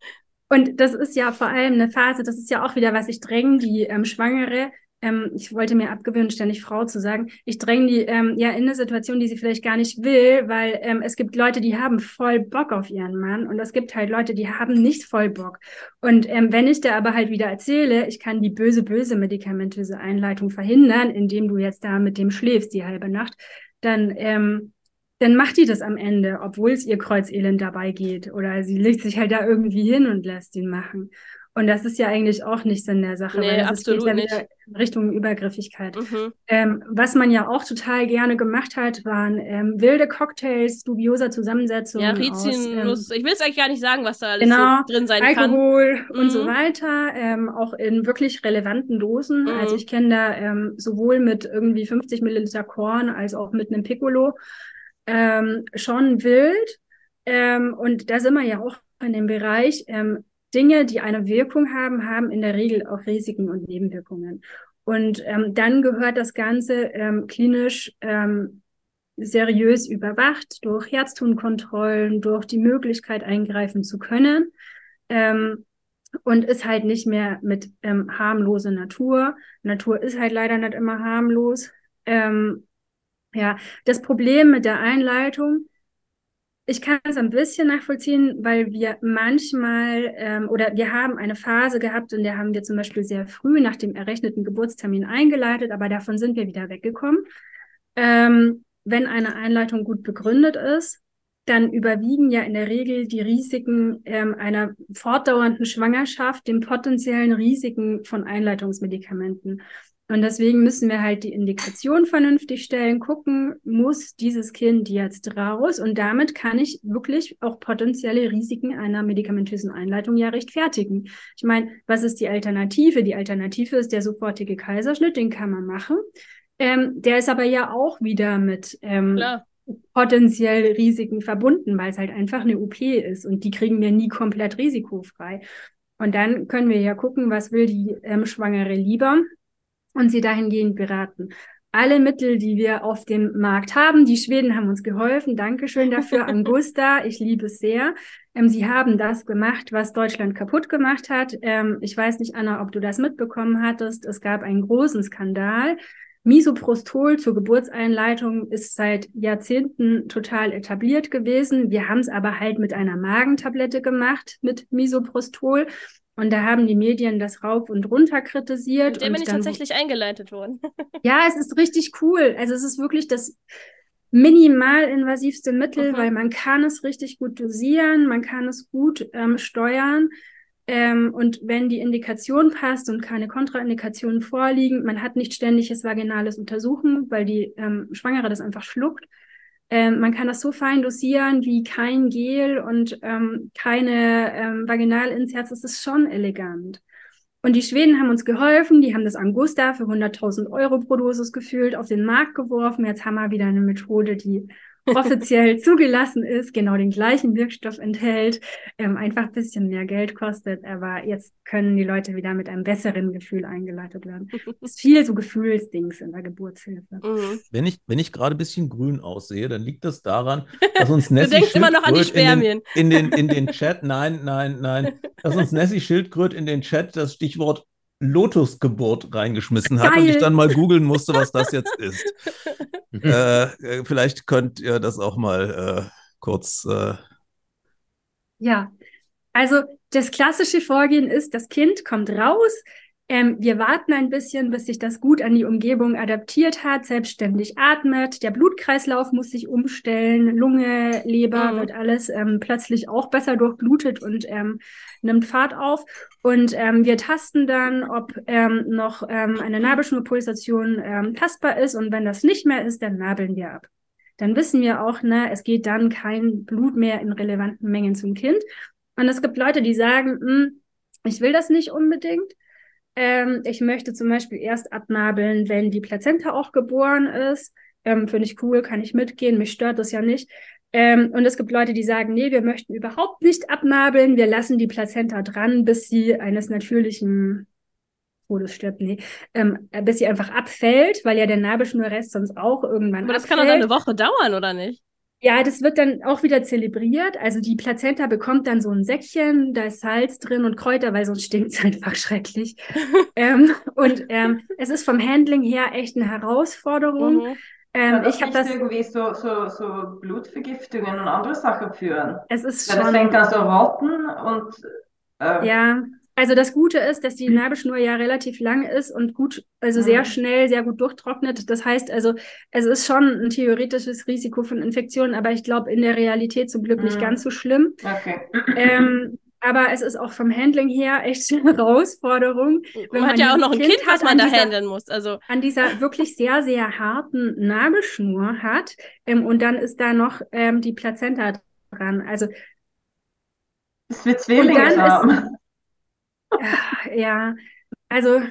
und das ist ja vor allem eine Phase, das ist ja auch wieder, was ich dränge, die ähm, Schwangere ähm, ich wollte mir abgewöhnen, ständig Frau zu sagen, ich dränge die ähm, ja in eine Situation, die sie vielleicht gar nicht will, weil ähm, es gibt Leute, die haben voll Bock auf ihren Mann und es gibt halt Leute, die haben nicht voll Bock. Und ähm, wenn ich da aber halt wieder erzähle, ich kann die böse, böse medikamentöse Einleitung verhindern, indem du jetzt da mit dem schläfst die halbe Nacht, dann ähm, dann macht die das am Ende, obwohl es ihr Kreuzelend dabei geht. Oder sie legt sich halt da irgendwie hin und lässt ihn machen. Und das ist ja eigentlich auch nicht Sinn der Sache, nee, weil das absolut geht ja nicht. wieder Richtung Übergriffigkeit. Mhm. Ähm, was man ja auch total gerne gemacht hat, waren ähm, wilde Cocktails, dubioser Zusammensetzungen. Ja, Rizinus. Ähm, ich will es eigentlich gar nicht sagen, was da alles genau, so drin sein Alkohol kann. Alkohol und mhm. so weiter, ähm, auch in wirklich relevanten Dosen. Mhm. Also ich kenne da ähm, sowohl mit irgendwie 50 Milliliter Korn als auch mit einem Piccolo ähm, schon wild. Und da sind wir ja auch in dem Bereich, ähm, Dinge, die eine Wirkung haben, haben in der Regel auch Risiken und Nebenwirkungen. Und ähm, dann gehört das Ganze ähm, klinisch ähm, seriös überwacht durch Herztonkontrollen, durch die Möglichkeit eingreifen zu können ähm, und ist halt nicht mehr mit ähm, harmlose Natur. Natur ist halt leider nicht immer harmlos. Ähm, ja, das Problem mit der Einleitung ich kann es ein bisschen nachvollziehen, weil wir manchmal ähm, oder wir haben eine Phase gehabt, in der haben wir zum Beispiel sehr früh nach dem errechneten Geburtstermin eingeleitet, aber davon sind wir wieder weggekommen. Ähm, wenn eine Einleitung gut begründet ist, dann überwiegen ja in der Regel die Risiken ähm, einer fortdauernden Schwangerschaft den potenziellen Risiken von Einleitungsmedikamenten. Und deswegen müssen wir halt die Indikation vernünftig stellen, gucken, muss dieses Kind jetzt raus? Und damit kann ich wirklich auch potenzielle Risiken einer medikamentösen Einleitung ja rechtfertigen. Ich meine, was ist die Alternative? Die Alternative ist der sofortige Kaiserschnitt, den kann man machen. Ähm, der ist aber ja auch wieder mit ähm, potenziell Risiken verbunden, weil es halt einfach eine OP ist und die kriegen wir nie komplett risikofrei. Und dann können wir ja gucken, was will die ähm, Schwangere lieber und sie dahingehend beraten. Alle Mittel, die wir auf dem Markt haben, die Schweden haben uns geholfen. Dankeschön dafür, Angusta. Ich liebe es sehr. Ähm, sie haben das gemacht, was Deutschland kaputt gemacht hat. Ähm, ich weiß nicht, Anna, ob du das mitbekommen hattest. Es gab einen großen Skandal. Misoprostol zur Geburtseinleitung ist seit Jahrzehnten total etabliert gewesen. Wir haben es aber halt mit einer Magentablette gemacht, mit Misoprostol. Und da haben die Medien das rauf und runter kritisiert. Mit dem bin ich tatsächlich eingeleitet worden. ja, es ist richtig cool. Also es ist wirklich das minimal invasivste Mittel, mhm. weil man kann es richtig gut dosieren, man kann es gut ähm, steuern. Ähm, und wenn die Indikation passt und keine Kontraindikationen vorliegen, man hat nicht ständiges vaginales Untersuchen, weil die ähm, Schwangere das einfach schluckt, Ähm, man kann das so fein dosieren wie kein Gel und ähm, keine ähm, Vaginalinserts. Das ist schon elegant. Und die Schweden haben uns geholfen, die haben das Angusta für 100.000 Euro pro Dosis gefühlt auf den Markt geworfen. Jetzt haben wir wieder eine Methode, die offiziell zugelassen ist, genau den gleichen Wirkstoff enthält, ähm, einfach ein bisschen mehr Geld kostet, aber jetzt können die Leute wieder mit einem besseren Gefühl eingeleitet werden. Es ist viel so Gefühlsdings in der Geburtshilfe. Mhm. Wenn ich, wenn ich gerade ein bisschen grün aussehe, dann liegt das daran, dass uns Nessie Du denkst immer noch an die Spermien. In den, in, den, in den Chat, nein, nein, nein, dass uns Nessie Schildkröt in den Chat das Stichwort Lotusgeburt reingeschmissen hat Geil. und ich dann mal googeln musste, was das jetzt ist. Äh, äh, vielleicht könnt ihr das auch mal äh, kurz. Äh ja, also das klassische Vorgehen ist, das Kind kommt raus, ähm, wir warten ein bisschen, bis sich das gut an die Umgebung adaptiert hat, selbstständig atmet. Der Blutkreislauf muss sich umstellen, Lunge, Leber mhm. wird alles ähm, plötzlich auch besser durchblutet und ähm, nimmt Fahrt auf. Und ähm, wir tasten dann, ob ähm, noch ähm, eine Nabelschnurpulsation ähm, tastbar ist. Und wenn das nicht mehr ist, dann nabeln wir ab. Dann wissen wir auch, ne, es geht dann kein Blut mehr in relevanten Mengen zum Kind. Und es gibt Leute, die sagen, hm, ich will das nicht unbedingt. Ähm, ich möchte zum Beispiel erst abnabeln, wenn die Plazenta auch geboren ist. Ähm, Finde ich cool, kann ich mitgehen, mich stört das ja nicht. Ähm, und es gibt Leute, die sagen, nee, wir möchten überhaupt nicht abnabeln, wir lassen die Plazenta dran, bis sie eines natürlichen Todes stirbt, nee, ähm, bis sie einfach abfällt, weil ja der Nabelschnurrest sonst auch irgendwann Aber das abfällt. kann doch eine Woche dauern, oder nicht? Ja, das wird dann auch wieder zelebriert. Also die Plazenta bekommt dann so ein Säckchen, da ist Salz drin und Kräuter, weil sonst stinkt es einfach schrecklich. ähm, und ähm, es ist vom Handling her echt eine Herausforderung. Mhm. Ähm, ich habe das irgendwie so, so, so Blutvergiftungen und andere Sachen führen. Es ist ja, schon. Das fängt an so rotten und äh, ja, also das Gute ist, dass die Nabelschnur ja relativ lang ist und gut, also sehr mhm. schnell, sehr gut durchtrocknet. Das heißt also, es ist schon ein theoretisches Risiko von Infektionen, aber ich glaube in der Realität zum Glück nicht mhm. ganz so schlimm. Okay. Ähm, aber es ist auch vom Handling her echt eine Herausforderung. man hat ja auch noch ein Kind, kind was man da dieser, handeln muss. Also an dieser wirklich sehr, sehr harten Nabelschnur hat. Ähm, und dann ist da noch ähm, die Plazenta dran. Also es wird Zwillinge haben. Ja, also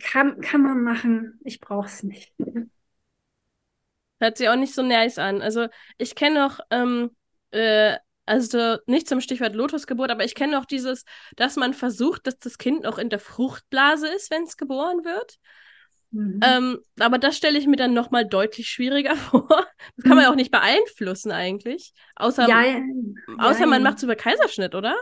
kann, kann man machen. Ich brauche es nicht. Hört sich auch nicht so nice an. Also ich kenne noch, ähm, äh, also nicht zum Stichwort Lotusgeburt, aber ich kenne noch dieses, dass man versucht, dass das Kind noch in der Fruchtblase ist, wenn es geboren wird. Mhm. Ähm, aber das stelle ich mir dann nochmal deutlich schwieriger vor. Das kann man ja mhm. auch nicht beeinflussen eigentlich. Außer, ja, außer ja, man macht es über Kaiserschnitt, oder?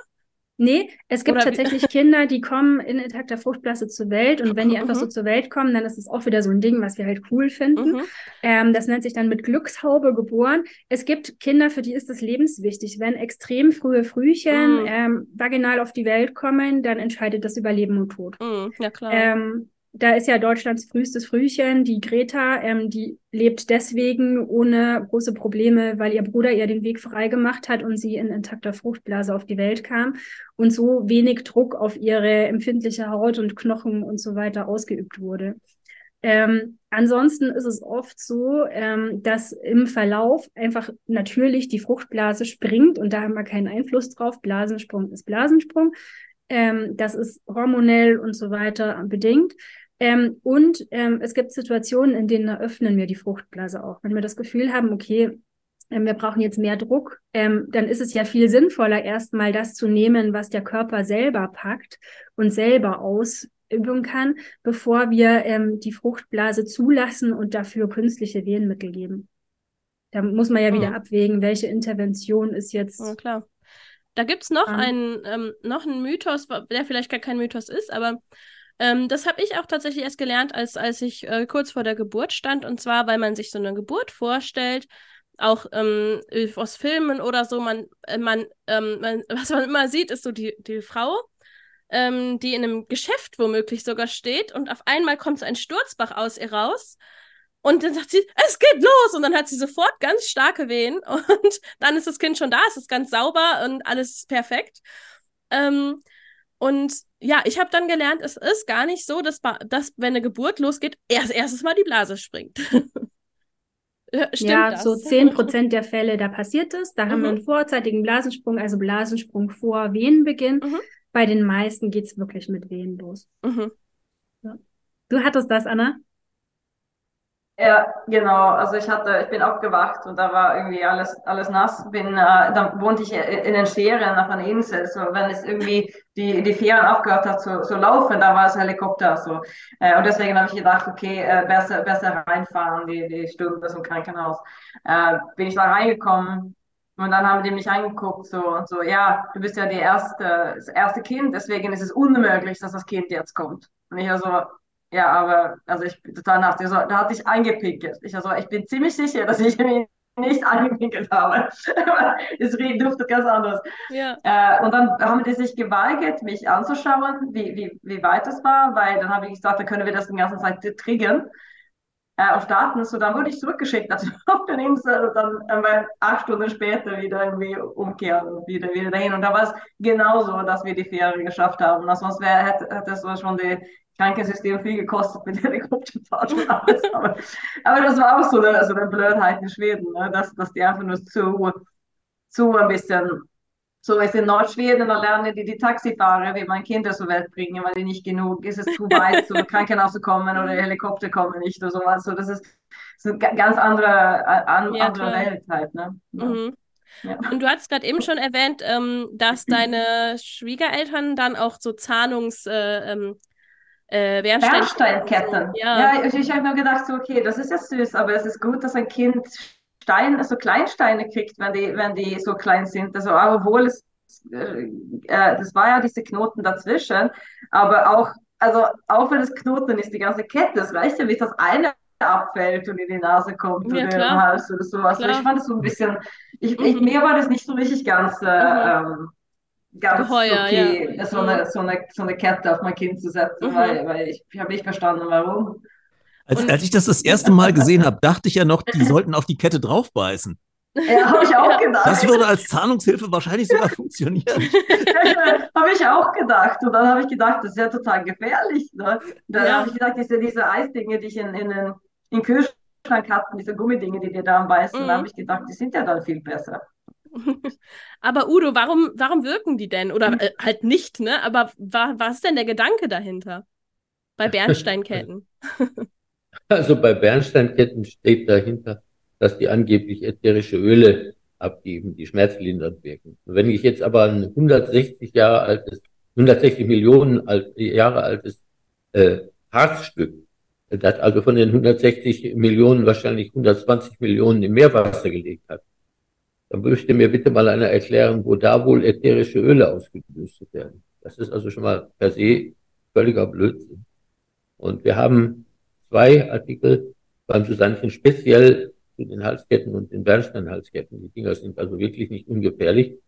Nee, es gibt Oder tatsächlich Kinder, die kommen in intakter Fruchtblase zur Welt und wenn die einfach so mhm. zur Welt kommen, dann ist es auch wieder so ein Ding, was wir halt cool finden. Mhm. Ähm, das nennt sich dann mit Glückshaube geboren. Es gibt Kinder, für die ist das lebenswichtig. Wenn extrem frühe Frühchen mhm. ähm, vaginal auf die Welt kommen, dann entscheidet das über Leben und Tod. Mhm. Ja, klar. Ähm, da ist ja Deutschlands frühestes Frühchen, die Greta, ähm, die lebt deswegen ohne große Probleme, weil ihr Bruder ihr den Weg frei gemacht hat und sie in intakter Fruchtblase auf die Welt kam und so wenig Druck auf ihre empfindliche Haut und Knochen und so weiter ausgeübt wurde. Ähm, ansonsten ist es oft so, ähm, dass im Verlauf einfach natürlich die Fruchtblase springt und da haben wir keinen Einfluss drauf. Blasensprung ist Blasensprung. Ähm, das ist hormonell und so weiter bedingt. Ähm, und ähm, es gibt Situationen, in denen eröffnen wir die Fruchtblase auch. Wenn wir das Gefühl haben, okay, ähm, wir brauchen jetzt mehr Druck, ähm, dann ist es ja viel sinnvoller, erstmal das zu nehmen, was der Körper selber packt und selber ausüben kann, bevor wir ähm, die Fruchtblase zulassen und dafür künstliche Wehenmittel geben. Da muss man ja wieder mhm. abwägen, welche Intervention ist jetzt. Ja, klar. Da gibt es noch, um, einen, ähm, noch einen Mythos, der vielleicht gar kein Mythos ist, aber ähm, das habe ich auch tatsächlich erst gelernt, als, als ich äh, kurz vor der Geburt stand. Und zwar, weil man sich so eine Geburt vorstellt, auch ähm, aus Filmen oder so, man, äh, man, ähm, man, was man immer sieht, ist so die, die Frau, ähm, die in einem Geschäft womöglich sogar steht und auf einmal kommt so ein Sturzbach aus ihr raus. Und dann sagt sie, es geht los! Und dann hat sie sofort ganz starke Wehen. Und dann ist das Kind schon da, es ist ganz sauber und alles ist perfekt. Ähm, und ja, ich habe dann gelernt, es ist gar nicht so, dass, dass wenn eine Geburt losgeht, erst erstes Mal die Blase springt. Stimmt ja, das? so 10 Prozent der Fälle, da passiert es. Da haben wir Mhm. einen vorzeitigen Blasensprung, also Blasensprung vor Wehenbeginn. Mhm. Bei den meisten geht's wirklich mit Wehen los. Mhm. Du hattest das, Anna? Ja, genau. Also ich hatte, ich bin aufgewacht und da war irgendwie alles, alles nass. Bin, äh, dann wohnte ich in den Ferien auf einer Insel. So, wenn es irgendwie die, die Ferien aufgehört hat zu, zu laufen, da war es Helikopter. So. Äh, und deswegen habe ich gedacht, okay, äh, besser, besser reinfahren, die, die Stunde zum Krankenhaus. Äh, bin ich da reingekommen und dann haben die mich angeguckt so und so, ja, du bist ja die erste, das erste Kind, deswegen ist es unmöglich, dass das Kind jetzt kommt. Und ich also, ja, aber also ich bin total nach, so, da hatte ich eingepinkelt. Ich also, ich bin ziemlich sicher, dass ich mich nicht eingepinkelt habe. es duftet ganz anders. Ja. Äh, und dann haben die sich geweigert, mich anzuschauen, wie, wie, wie weit es war, weil dann habe ich gesagt, dann können wir das die ganze Zeit triggern äh, auf Daten. So, dann wurde ich zurückgeschickt also auf den Insel und dann einmal acht Stunden später wieder irgendwie umkehren und wieder, wieder dahin. Und da war es genauso, dass wir die Fähre geschafft haben. Also sonst wäre, hätte, hätte es schon die Krankensystem viel gekostet mit Helikopterfahrt und alles. Aber, aber das war auch so eine, so eine Blödheit in Schweden, ne? dass, dass die einfach nur zu, zu ein bisschen so ist in Nordschweden, da lernen die die Taxifahrer, wie man Kinder zur Welt bringen, weil die nicht genug, ist es zu weit, zum Krankenhaus zu kommen oder Helikopter kommen nicht oder sowas. So, das ist, das ist eine ganz andere, an, Ja, andere klar. Welt halt. Ne? Ja. Mhm. Ja. Und du hattest gerade eben schon erwähnt, ähm, dass deine Schwiegereltern dann auch so Zahnungs, äh, ähm, äh, Bernstein Bernsteinketten. Ja. Ja, ich, ich habe mir gedacht, so, okay, das ist ja süß, aber es ist gut, dass ein Kind Stein, so Kleinsteine kriegt, wenn die, wenn die so klein sind. Also, obwohl es, äh, äh, das war ja diese Knoten dazwischen, aber auch, also, auch wenn es Knoten ist, die ganze Kette, es reicht ja, wie das eine abfällt und in die Nase kommt Ja, oder klar. im Hals oder sowas. Also Klar. ich fand es so ein bisschen, ich, ich, Mhm. mir war das nicht so richtig ganz, äh, ähm, ganz Geheuer, okay, ja. so, eine, so, eine, so eine Kette auf mein Kind zu setzen, Mhm. weil, weil ich, ich habe nicht verstanden, warum. Als, als ich das das erste Mal gesehen habe, dachte ich ja noch, die sollten auf die Kette draufbeißen. Ja, habe ich auch gedacht. Das würde als Zahnungshilfe wahrscheinlich sogar funktionieren. habe ich auch gedacht. Und dann habe ich gedacht, das ist ja total gefährlich. Ne? Dann Ja. habe ich gedacht, diese, diese Eisdinge, die ich in, in den in Kühlschrank hatten, diese Gummidinge, die dir da beißen, Mhm. da habe ich gedacht, die sind ja dann viel besser. Aber Udo, warum, warum wirken die denn? Oder äh, halt nicht, ne? Aber wa was ist denn der Gedanke dahinter? Bei Bernsteinketten. Also bei Bernsteinketten steht dahinter, dass die angeblich ätherische Öle abgeben, die schmerzlindernd wirken. Wenn ich jetzt aber ein 160 Jahre altes, 160 Millionen Jahre altes äh, Harzstück, das also von den 160 Millionen wahrscheinlich 120 Millionen im Meerwasser gelegt hat, dann möchte mir bitte mal einer erklären, wo da wohl ätherische Öle ausgelöst werden. Das ist also schon mal per se völliger Blödsinn. Und wir haben zwei Artikel beim Susanchen speziell zu den Halsketten und den Bernsteinhalsketten. Die Dinger sind also wirklich nicht ungefährlich.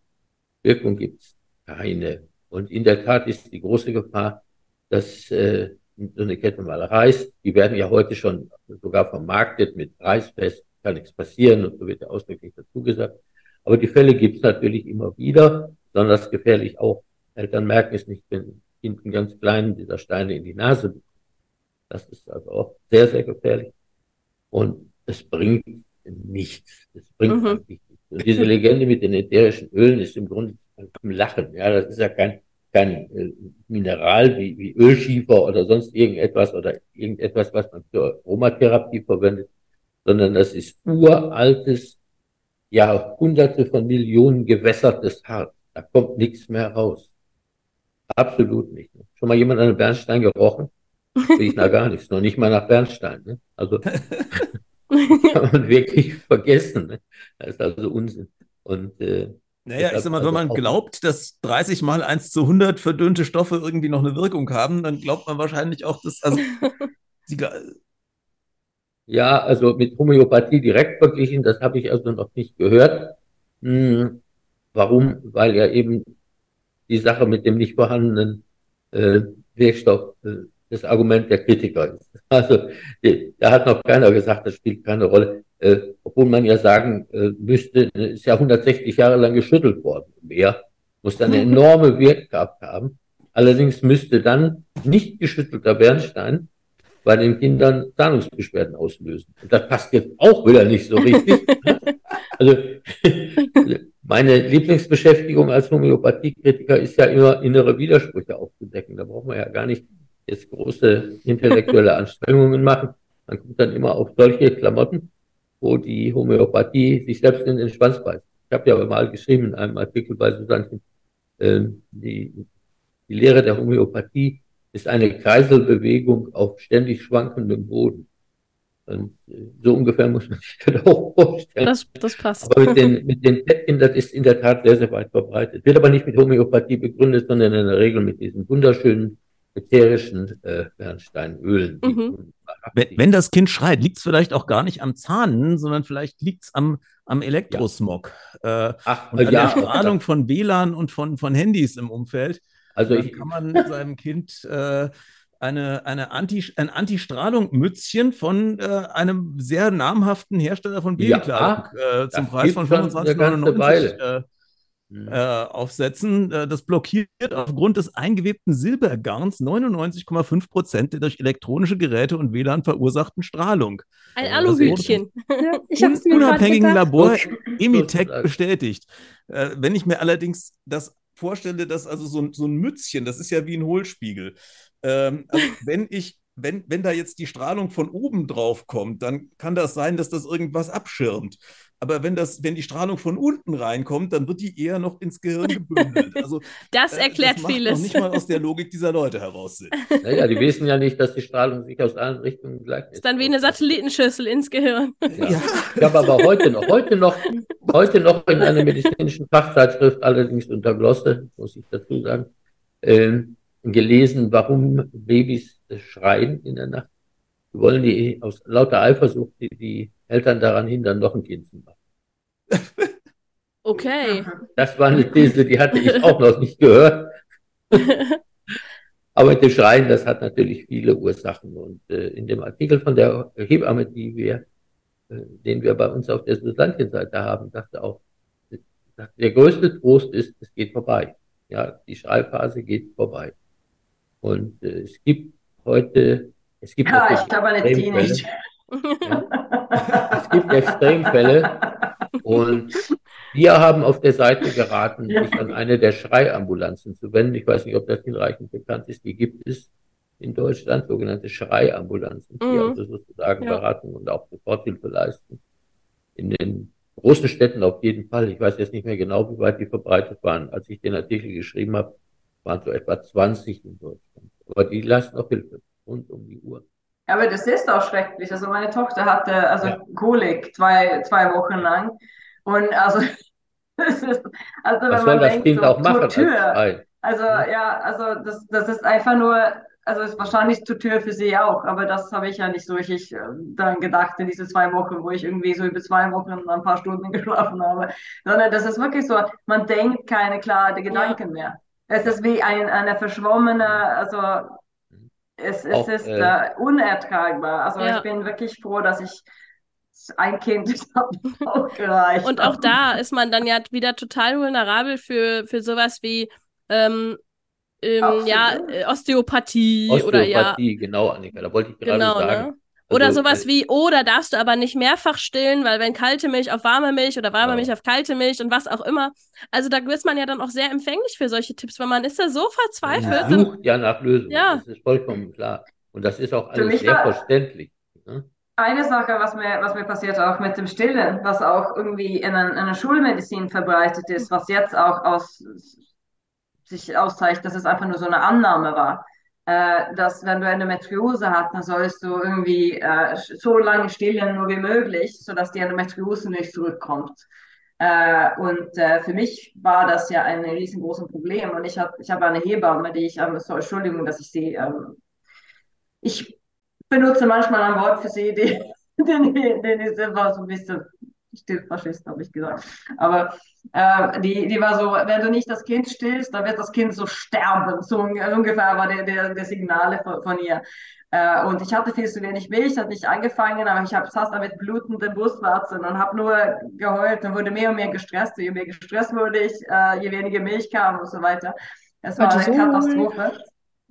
Wirkung gibt's keine. Und in der Tat ist die große Gefahr, dass äh, so eine Kette mal reißt. Die werden ja heute schon sogar vermarktet mit Reißfest, kann nichts passieren und so wird ja ausdrücklich dazu gesagt. Aber die Fälle gibt's natürlich immer wieder, besonders gefährlich auch. Eltern merken es nicht, wenn hinten ganz klein dieser Steine in die Nase bekommt. Das ist also auch sehr, sehr gefährlich. Und es bringt nichts. Es bringt Mhm. nichts. Und diese Legende mit den ätherischen Ölen ist im Grunde ein Lachen. Ja, das ist ja kein, kein äh, Mineral wie, wie Ölschiefer oder sonst irgendetwas oder irgendetwas, was man für Aromatherapie verwendet, sondern das ist uraltes, Jahrhunderte von Millionen gewässertes Harz. Da kommt nichts mehr raus. Absolut nicht. Schon mal jemand an einem Bernstein gerochen? Riecht nach gar nichts, noch nicht mal nach Bernstein. Ne? Also kann man wirklich vergessen. Ne? Das ist also Unsinn. Und äh, Naja, ich sag mal, wenn also man glaubt, dass 30 mal 1 zu 100 verdünnte Stoffe irgendwie noch eine Wirkung haben, dann glaubt man wahrscheinlich auch, dass, also, Ja, also mit Homöopathie direkt verglichen, das habe ich also noch nicht gehört. Hm, warum? Weil ja eben die Sache mit dem nicht vorhandenen äh, Wirkstoff äh, das Argument der Kritiker ist. Also die, da hat noch keiner gesagt, das spielt keine Rolle. Äh, obwohl man ja sagen äh, müsste, äh, ist ja 160 Jahre lang geschüttelt worden. Mehr muss dann eine enorme Wirkkraft haben. Allerdings müsste dann nicht geschüttelter Bernstein bei den Kindern Zahnungsbeschwerden auslösen. Und das passt jetzt auch wieder nicht so richtig. also meine Lieblingsbeschäftigung als Homöopathiekritiker ist ja immer innere Widersprüche aufzudecken. Da braucht man ja gar nicht jetzt große intellektuelle Anstrengungen machen. Man kommt dann immer auf solche Klamotten, wo die Homöopathie sich selbst in den Schwanz beißt. Ich habe ja mal geschrieben in einem Artikel bei Susanne, äh, die, die Lehre der Homöopathie ist eine Kreiselbewegung auf ständig schwankendem Boden. Und äh, so ungefähr muss man sich das auch vorstellen. Das, das passt. Aber mit den, mit den Päckchen, das ist in der Tat sehr, sehr weit verbreitet. Wird aber nicht mit Homöopathie begründet, sondern in der Regel mit diesen wunderschönen ätherischen äh, Bernsteinölen. Mhm. Wenn, wenn, das Kind schreit, liegt es vielleicht auch gar nicht am Zahnen, sondern vielleicht liegt es am, am Elektrosmog. Ja. Äh, Ach, und an ja, der Strahlung von WLAN und von, von Handys im Umfeld. Also ich, kann man seinem Kind äh, eine, eine Anti, ein Anti-Strahlung-Mützchen von äh, einem sehr namhaften Hersteller von Babykleidung ja, äh, zum Preis von 25,99 äh, aufsetzen. Äh, das blockiert aufgrund des eingewebten Silbergarns 99,5 Prozent der durch elektronische Geräte und WLAN verursachten Strahlung. Ein Aluhütchen. Ja, ich habe es mir unabhängigen Labor Emitech bestätigt. Äh, wenn ich mir allerdings das vorstelle, dass also so, so ein Mützchen, das ist ja wie ein Hohlspiegel. Ähm, also wenn ich wenn, wenn da jetzt die Strahlung von oben drauf kommt, dann kann das sein, dass das irgendwas abschirmt. Aber wenn, das, wenn die Strahlung von unten reinkommt, dann wird die eher noch ins Gehirn gebündelt. Also, das erklärt das macht vieles. Noch nicht mal aus der Logik dieser Leute heraus Sinn. Naja, die wissen ja nicht, dass die Strahlung sich aus allen Richtungen gleich ist. Ist dann wie eine Satellitenschüssel ins Gehirn. Ja. ja. Ich habe aber heute noch, heute noch, heute noch in einer medizinischen Fachzeitschrift, allerdings unter Glosse, muss ich dazu sagen, äh, gelesen, warum Babys schreien in der Nacht. Wir wollen die aus lauter Eifersucht die, die Eltern daran hindern, noch ein Kind zu machen. Okay. Das war eine These, die hatte ich auch noch nicht gehört. Aber das Schreien, das hat natürlich viele Ursachen. Und äh, in dem Artikel von der Hebamme, die wir, äh, den wir bei uns auf der Susantienseite haben, sagte auch, der größte Trost ist, es geht vorbei. Ja, die Schreiphase geht vorbei. Und äh, es gibt heute, es gibt ja, ich glaube eine nicht. Ja. Es gibt Extremfälle und wir haben auf der Seite geraten, sich an eine der Schreiambulanzen zu wenden. Ich weiß nicht, ob das hinreichend bekannt ist. Die gibt es in Deutschland, sogenannte Schreiambulanzen, die mhm. also sozusagen ja. beraten und auch Soforthilfe leisten. In den großen Städten auf jeden Fall. Ich weiß jetzt nicht mehr genau, wie weit die verbreitet waren. Als ich den Artikel geschrieben habe, waren so etwa 20 in Deutschland. Aber die leisten auch Hilfe rund um die Uhr. Aber das ist auch schrecklich. Also meine Tochter hatte also ja. Kolik zwei, zwei Wochen lang. Und also, das ist, also Was soll das denkt, Kind so, auch machen Tortur. als Also ja, also das, das ist einfach nur, also ist wahrscheinlich Tortur für sie auch, aber das habe ich ja nicht so richtig äh, dann gedacht in diese zwei Wochen, wo ich irgendwie so über zwei Wochen ein paar Stunden geschlafen habe. Sondern das ist wirklich so, man denkt keine klaren Gedanken ja. mehr. Es ist wie ein, eine verschwommene, also es, es auch, ist äh, äh, unertragbar. Also ja. ich bin wirklich froh, dass ich ein Kind auch gereicht. Und auch da ist man dann ja wieder total vulnerabel für, für sowas wie ähm, ähm, ja, Osteopathie, Osteopathie oder ja. Osteopathie, genau, Annika, da wollte ich gerade genau, sagen. Ne? Oder also, sowas wie, oh, da darfst du aber nicht mehrfach stillen, weil wenn kalte Milch auf warme Milch oder warme ja. Milch auf kalte Milch und was auch immer. Also da ist man ja dann auch sehr empfänglich für solche Tipps, weil man ist ja so verzweifelt. Man sucht ja nach Lösungen, ja. das ist vollkommen klar. Und das ist auch alles sehr verständlich. Ne? Eine Sache, was mir, was mir passiert auch mit dem Stillen, was auch irgendwie in, ein, in einer Schulmedizin verbreitet ist, was jetzt auch aus, sich auszeichnet, dass es einfach nur so eine Annahme war äh, dass wenn du Endometriose hast, dann sollst du irgendwie äh, so lange stillen nur wie möglich, sodass die Endometriose nicht zurückkommt. Äh, und äh, für mich war das ja ein riesengroßes Problem. Und ich habe ich hab eine Hebamme, die ich, ähm, so, Entschuldigung, dass ich sie, ähm, ich benutze manchmal ein Wort für sie, die, den, den ist immer so ein bisschen Stillfaschist, habe ich gesagt. Aber äh, die, die war so, wenn du nicht das Kind stillst, dann wird das Kind so sterben. So ungefähr war der, der, der Signale von, von ihr. Äh, und ich hatte viel zu wenig Milch, hat nicht angefangen, aber ich habe fast mit blutenden Brustwarzen und habe nur geheult und wurde mehr und mehr gestresst. Je mehr gestresst wurde ich, äh, je weniger Milch kam und so weiter. Es war eine Katastrophe.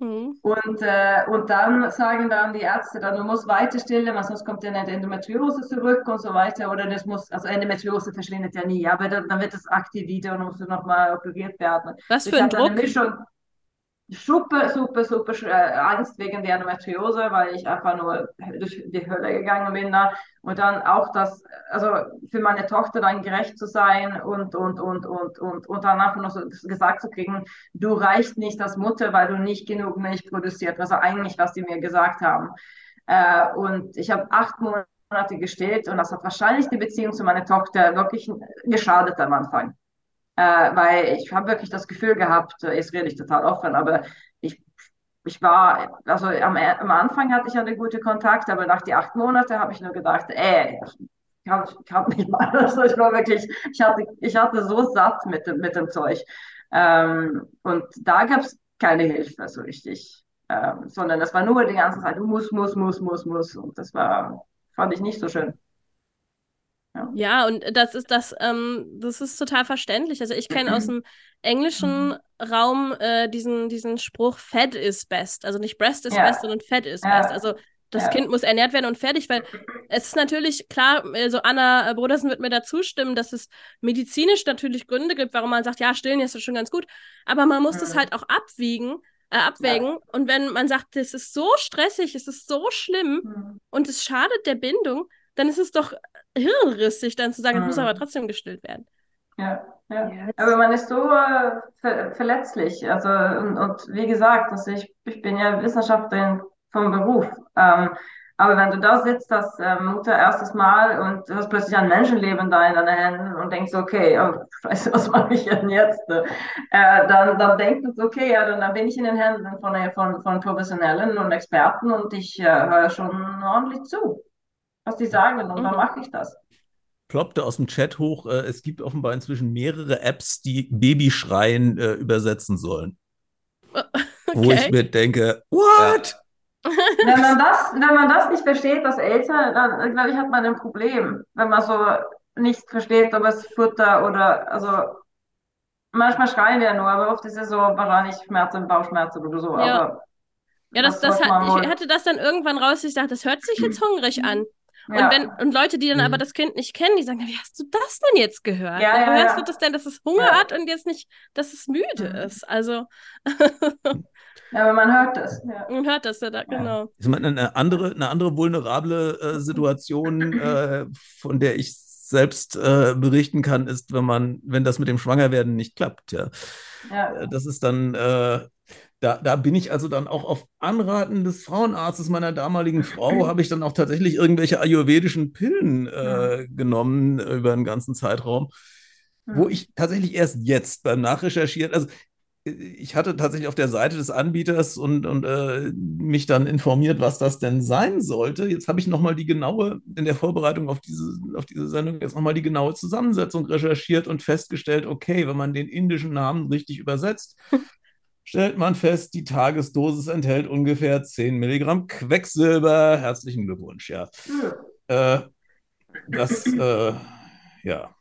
Mhm. Und, äh, und dann sagen dann die Ärzte, dann, du musst weiter stillen, weil sonst kommt ja eine Endometriose zurück und so weiter. Oder das muss, also Endometriose verschwindet ja nie, aber dann, dann wird es aktiv wieder und musst du nochmal operiert werden. Was für ein Druck? Mischung, super, super, super äh, Angst wegen der Endometriose, weil ich einfach nur durch die Hölle gegangen bin da. Und dann auch das, also für meine Tochter dann gerecht zu sein und, und, und, und, und, und dann einfach noch so gesagt zu kriegen, du reichst nicht als Mutter, weil du nicht genug Milch produziert, was eigentlich, was die mir gesagt haben. Äh, und ich habe acht Monate gestillt und das hat wahrscheinlich die Beziehung zu meiner Tochter wirklich geschadet am Anfang. Äh, weil ich habe wirklich das Gefühl gehabt, äh, jetzt rede ich total offen, aber ich, ich war, also am, am Anfang hatte ich einen guten Kontakt, aber nach die acht Monate habe ich nur gedacht, ey, ich kann, kann nicht mal. Also ich war wirklich, ich hatte, ich hatte so satt mit dem, mit dem Zeug. Ähm, und da gab es keine Hilfe so richtig, ähm, sondern das war nur die ganze Zeit, du musst, musst, musst, musst, musst. Und das war, fand ich nicht so schön. Ja. ja, und das ist das, ähm, das ist total verständlich. Also ich kenne aus dem englischen mhm. Raum äh, diesen, diesen Spruch, Fed is best. Also nicht Breast is ja. best, sondern Fed is ja. best. Also das. Kind muss ernährt werden und fertig, weil es ist natürlich klar, also Anna Brodersen wird mir da zustimmen, dass es medizinisch natürlich Gründe gibt, warum man sagt, ja, stillen ist schon ganz gut, aber man muss mhm. das halt auch abwiegen, äh, abwägen. Und wenn man sagt, es ist so stressig, es ist so schlimm mhm. und es schadet der Bindung, dann ist es doch hirnrissig, dann zu sagen, es muss aber mhm. trotzdem gestillt werden. Ja, ja. aber man ist so äh, ver verletzlich. Also, und, und, wie gesagt, also ich, ich bin ja Wissenschaftlerin vom Beruf. Ähm, aber wenn du da sitzt als äh, Mutter erstes Mal und du hast plötzlich ein Menschenleben da in deinen Händen und denkst, okay, oh, scheiße, was mache ich denn jetzt? Äh, dann, dann denkst du, okay, ja, dann, dann bin ich in den Händen von, von, von Professionellen und Experten und ich äh, höre schon ordentlich zu was die sagen und mhm. dann mache ich das. Ploppte aus dem Chat hoch, äh, es gibt offenbar inzwischen mehrere Apps, die Babyschreien äh, übersetzen sollen. Okay. Wo ich mir denke, what? wenn, man das, wenn man das nicht versteht als Eltern, dann glaube ich, hat man ein Problem. Wenn man so nicht versteht, ob es Futter oder, also manchmal schreien wir nur, aber oft ist es so wahrscheinlich Schmerzen, Bauchschmerzen oder so. Ja, aber ja das, das hat, ich hatte das dann irgendwann raus, ich dachte, das hört sich jetzt hungrig an. Ja. Und, wenn, und Leute, die dann mhm. aber das Kind nicht kennen, die sagen, wie hast du das denn jetzt gehört? Ja, ja, hörst du das denn, dass es Hunger ja. hat und jetzt nicht, dass es müde mhm. ist? Also. ja, aber man hört das. Ja. Man hört das, ja, da, genau. Ich meine, eine andere, eine andere vulnerable äh, Situation, äh, von der ich selbst äh, berichten kann, ist, wenn man, wenn das mit dem Schwangerwerden nicht klappt, ja. ja. Äh, das ist dann äh, da, da bin ich also dann auch auf Anraten des Frauenarztes meiner damaligen Frau, habe ich dann auch tatsächlich irgendwelche ayurvedischen Pillen äh, genommen über einen ganzen Zeitraum, wo ich tatsächlich erst jetzt beim Nachrecherchieren, also ich hatte tatsächlich auf der Seite des Anbieters und, und äh, mich dann informiert, was das denn sein sollte. Jetzt habe ich nochmal die genaue, in der Vorbereitung auf diese, auf diese Sendung, jetzt nochmal die genaue Zusammensetzung recherchiert und festgestellt, okay, wenn man den indischen Namen richtig übersetzt, stellt man fest, die Tagesdosis enthält ungefähr 10 Milligramm Quecksilber. Herzlichen Glückwunsch, ja. ja. Äh, das, äh, ja.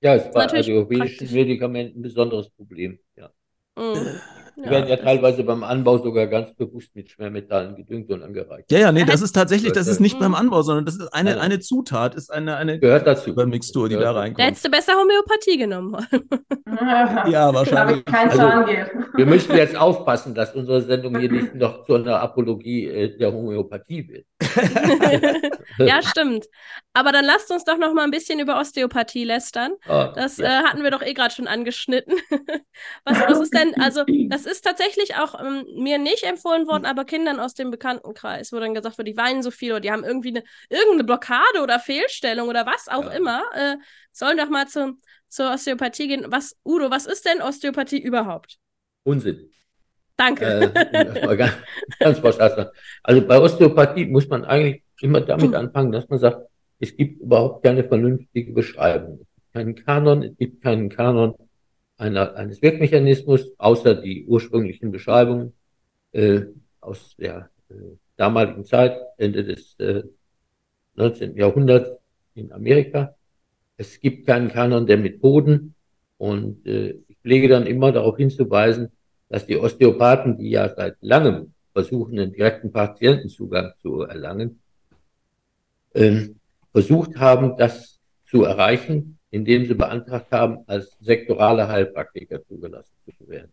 Ja, es war ayurvedischen Medikamenten ein besonderes Problem, ja. Mhm. Die werden ja teilweise beim Anbau sogar ganz bewusst mit Schwermetallen gedüngt und angereicht. Ja, ja, nee, das ist tatsächlich, das ist nicht beim Anbau, sondern das ist eine, eine Zutat, ist eine, eine Gehört dazu. Übermixtur, die da reinkommt. Da hättest du besser Homöopathie genommen. ja, wahrscheinlich. kein also, wir müssen jetzt aufpassen, dass unsere Sendung hier nicht noch zu einer Apologie äh, der Homöopathie wird. ja, stimmt. Aber dann lasst uns doch noch mal ein bisschen über Osteopathie lästern. Oh, das ja. äh, hatten wir doch eh gerade schon angeschnitten. was, was ist denn, also das ist tatsächlich auch ähm, mir nicht empfohlen worden, aber Kindern aus dem Bekanntenkreis, wo dann gesagt wird, die weinen so viel oder die haben irgendwie eine, irgendeine Blockade oder Fehlstellung oder was auch ja. immer, äh, sollen doch mal zu, zur Osteopathie gehen. Was, Udo, was ist denn Osteopathie überhaupt? Unsinn. Danke. Äh, ganz, ganz Also bei Osteopathie muss man eigentlich immer damit anfangen, dass man sagt, es gibt überhaupt keine vernünftige Beschreibung. Es gibt keinen Kanon, es gibt keinen Kanon einer, eines Wirkmechanismus, außer die ursprünglichen Beschreibungen äh, aus der äh, damaligen Zeit, Ende des äh, 19. Jahrhunderts in Amerika. Es gibt keinen Kanon der Methoden und äh, ich pflege dann immer darauf hinzuweisen, dass die Osteopathen, die ja seit langem versuchen, einen direkten Patientenzugang zu erlangen, ähm, versucht haben, das zu erreichen, indem sie beantragt haben, als sektorale Heilpraktiker zugelassen zu werden.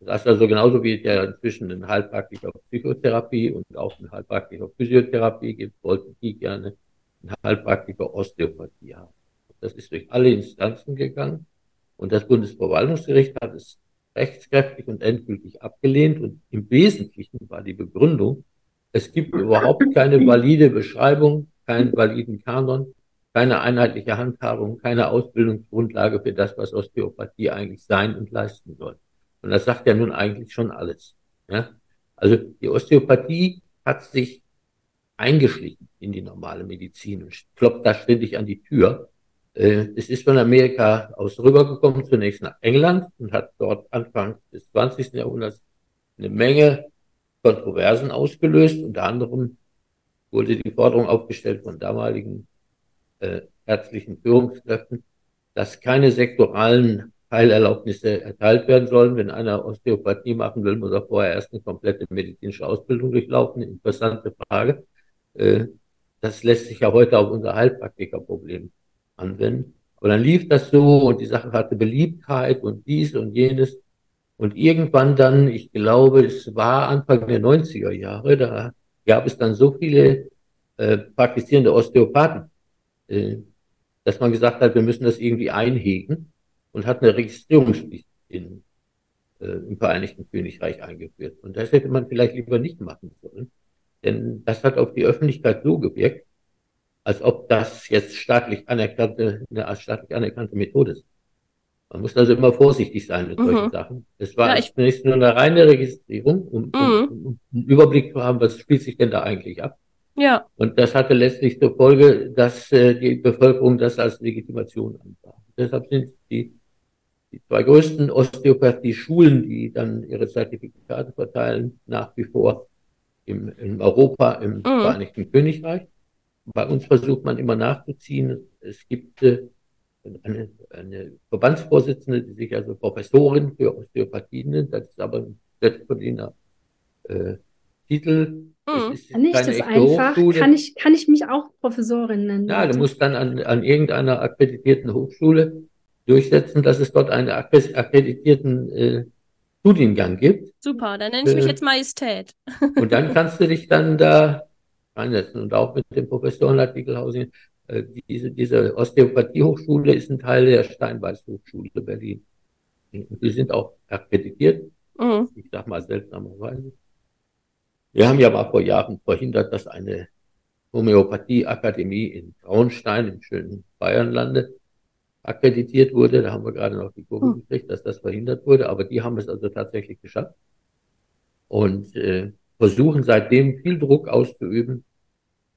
Das ist also genauso wie der inzwischen einen Heilpraktiker Psychotherapie und auch einen Heilpraktiker Physiotherapie gibt, wollten die gerne einen Heilpraktiker Osteopathie haben. Das ist durch alle Instanzen gegangen und das Bundesverwaltungsgericht hat es rechtskräftig und endgültig abgelehnt und im Wesentlichen war die Begründung, es gibt überhaupt keine valide Beschreibung, keinen validen Kanon, keine einheitliche Handhabung, keine Ausbildungsgrundlage für das, was Osteopathie eigentlich sein und leisten soll. Und das sagt ja nun eigentlich schon alles. Ja? Also die Osteopathie hat sich eingeschlichen in die normale Medizin und klopft da ständig an die Tür. Äh, es ist von Amerika aus rübergekommen, zunächst nach England und hat dort Anfang des 20. Jahrhunderts eine Menge Kontroversen ausgelöst. Unter anderem wurde die Forderung aufgestellt von damaligen äh, ärztlichen Führungskräften, dass keine sektoralen Heilerlaubnisse erteilt werden sollen. Wenn einer Osteopathie machen will, muss er vorher erst eine komplette medizinische Ausbildung durchlaufen. Interessante Frage. Äh, das lässt sich ja heute auf unser Heilpraktikerproblem anwenden. Aber dann lief das so und die Sache hatte Beliebtheit und dies und jenes. Und irgendwann dann, ich glaube, es war Anfang der 90er Jahre, da gab es dann so viele äh, praktizierende Osteopathen, dass man gesagt hat, wir müssen das irgendwie einhegen und hat eine Registrierungspflicht in, äh, im Vereinigten Königreich eingeführt. Und das hätte man vielleicht lieber nicht machen sollen, denn das hat auf die Öffentlichkeit so gewirkt, als ob das jetzt staatlich anerkannte, eine als staatlich anerkannte Methode ist. Man muss also immer vorsichtig sein mit mhm. solchen Sachen. Es war ja, zunächst nur eine reine Registrierung, um, mhm. um, um, einen Überblick zu haben, was spielt sich denn da eigentlich ab. Ja. Und das hatte letztlich zur Folge, dass äh, die Bevölkerung das als Legitimation ansah. Deshalb sind die die zwei größten Osteopathie-Schulen, die dann ihre Zertifikate verteilen, nach wie vor im, in Europa, im mhm. Vereinigten Königreich. Bei uns versucht man immer nachzuziehen. Es gibt äh, eine, eine Verbandsvorsitzende, die sich also Professorin für Osteopathie nennt. Das ist aber ein selbstverdiener äh, Titel. Mhm. Ist Nicht das einfach. Kann ich, kann ich mich auch Professorin nennen? Ja, du musst dann an, an irgendeiner akkreditierten Hochschule durchsetzen, dass es dort einen akkreditierten äh, Studiengang gibt. Super, dann nenne ich mich äh, jetzt Majestät. und dann kannst du dich dann da reinsetzen. Und auch mit dem Professorenartikelhausen. Äh, diese, diese Osteopathie-Hochschule ist ein Teil der Steinbeiß-Hochschule Berlin. Und die sind auch akkreditiert. Mhm. Ich sag mal seltsamerweise. Wir haben ja mal vor Jahren verhindert, dass eine Homöopathie-Akademie in Traunstein im schönen Bayernlande akkreditiert wurde. Da haben wir gerade noch die Kurve hm. gekriegt, dass das verhindert wurde, aber die haben es also tatsächlich geschafft und äh, versuchen seitdem viel Druck auszuüben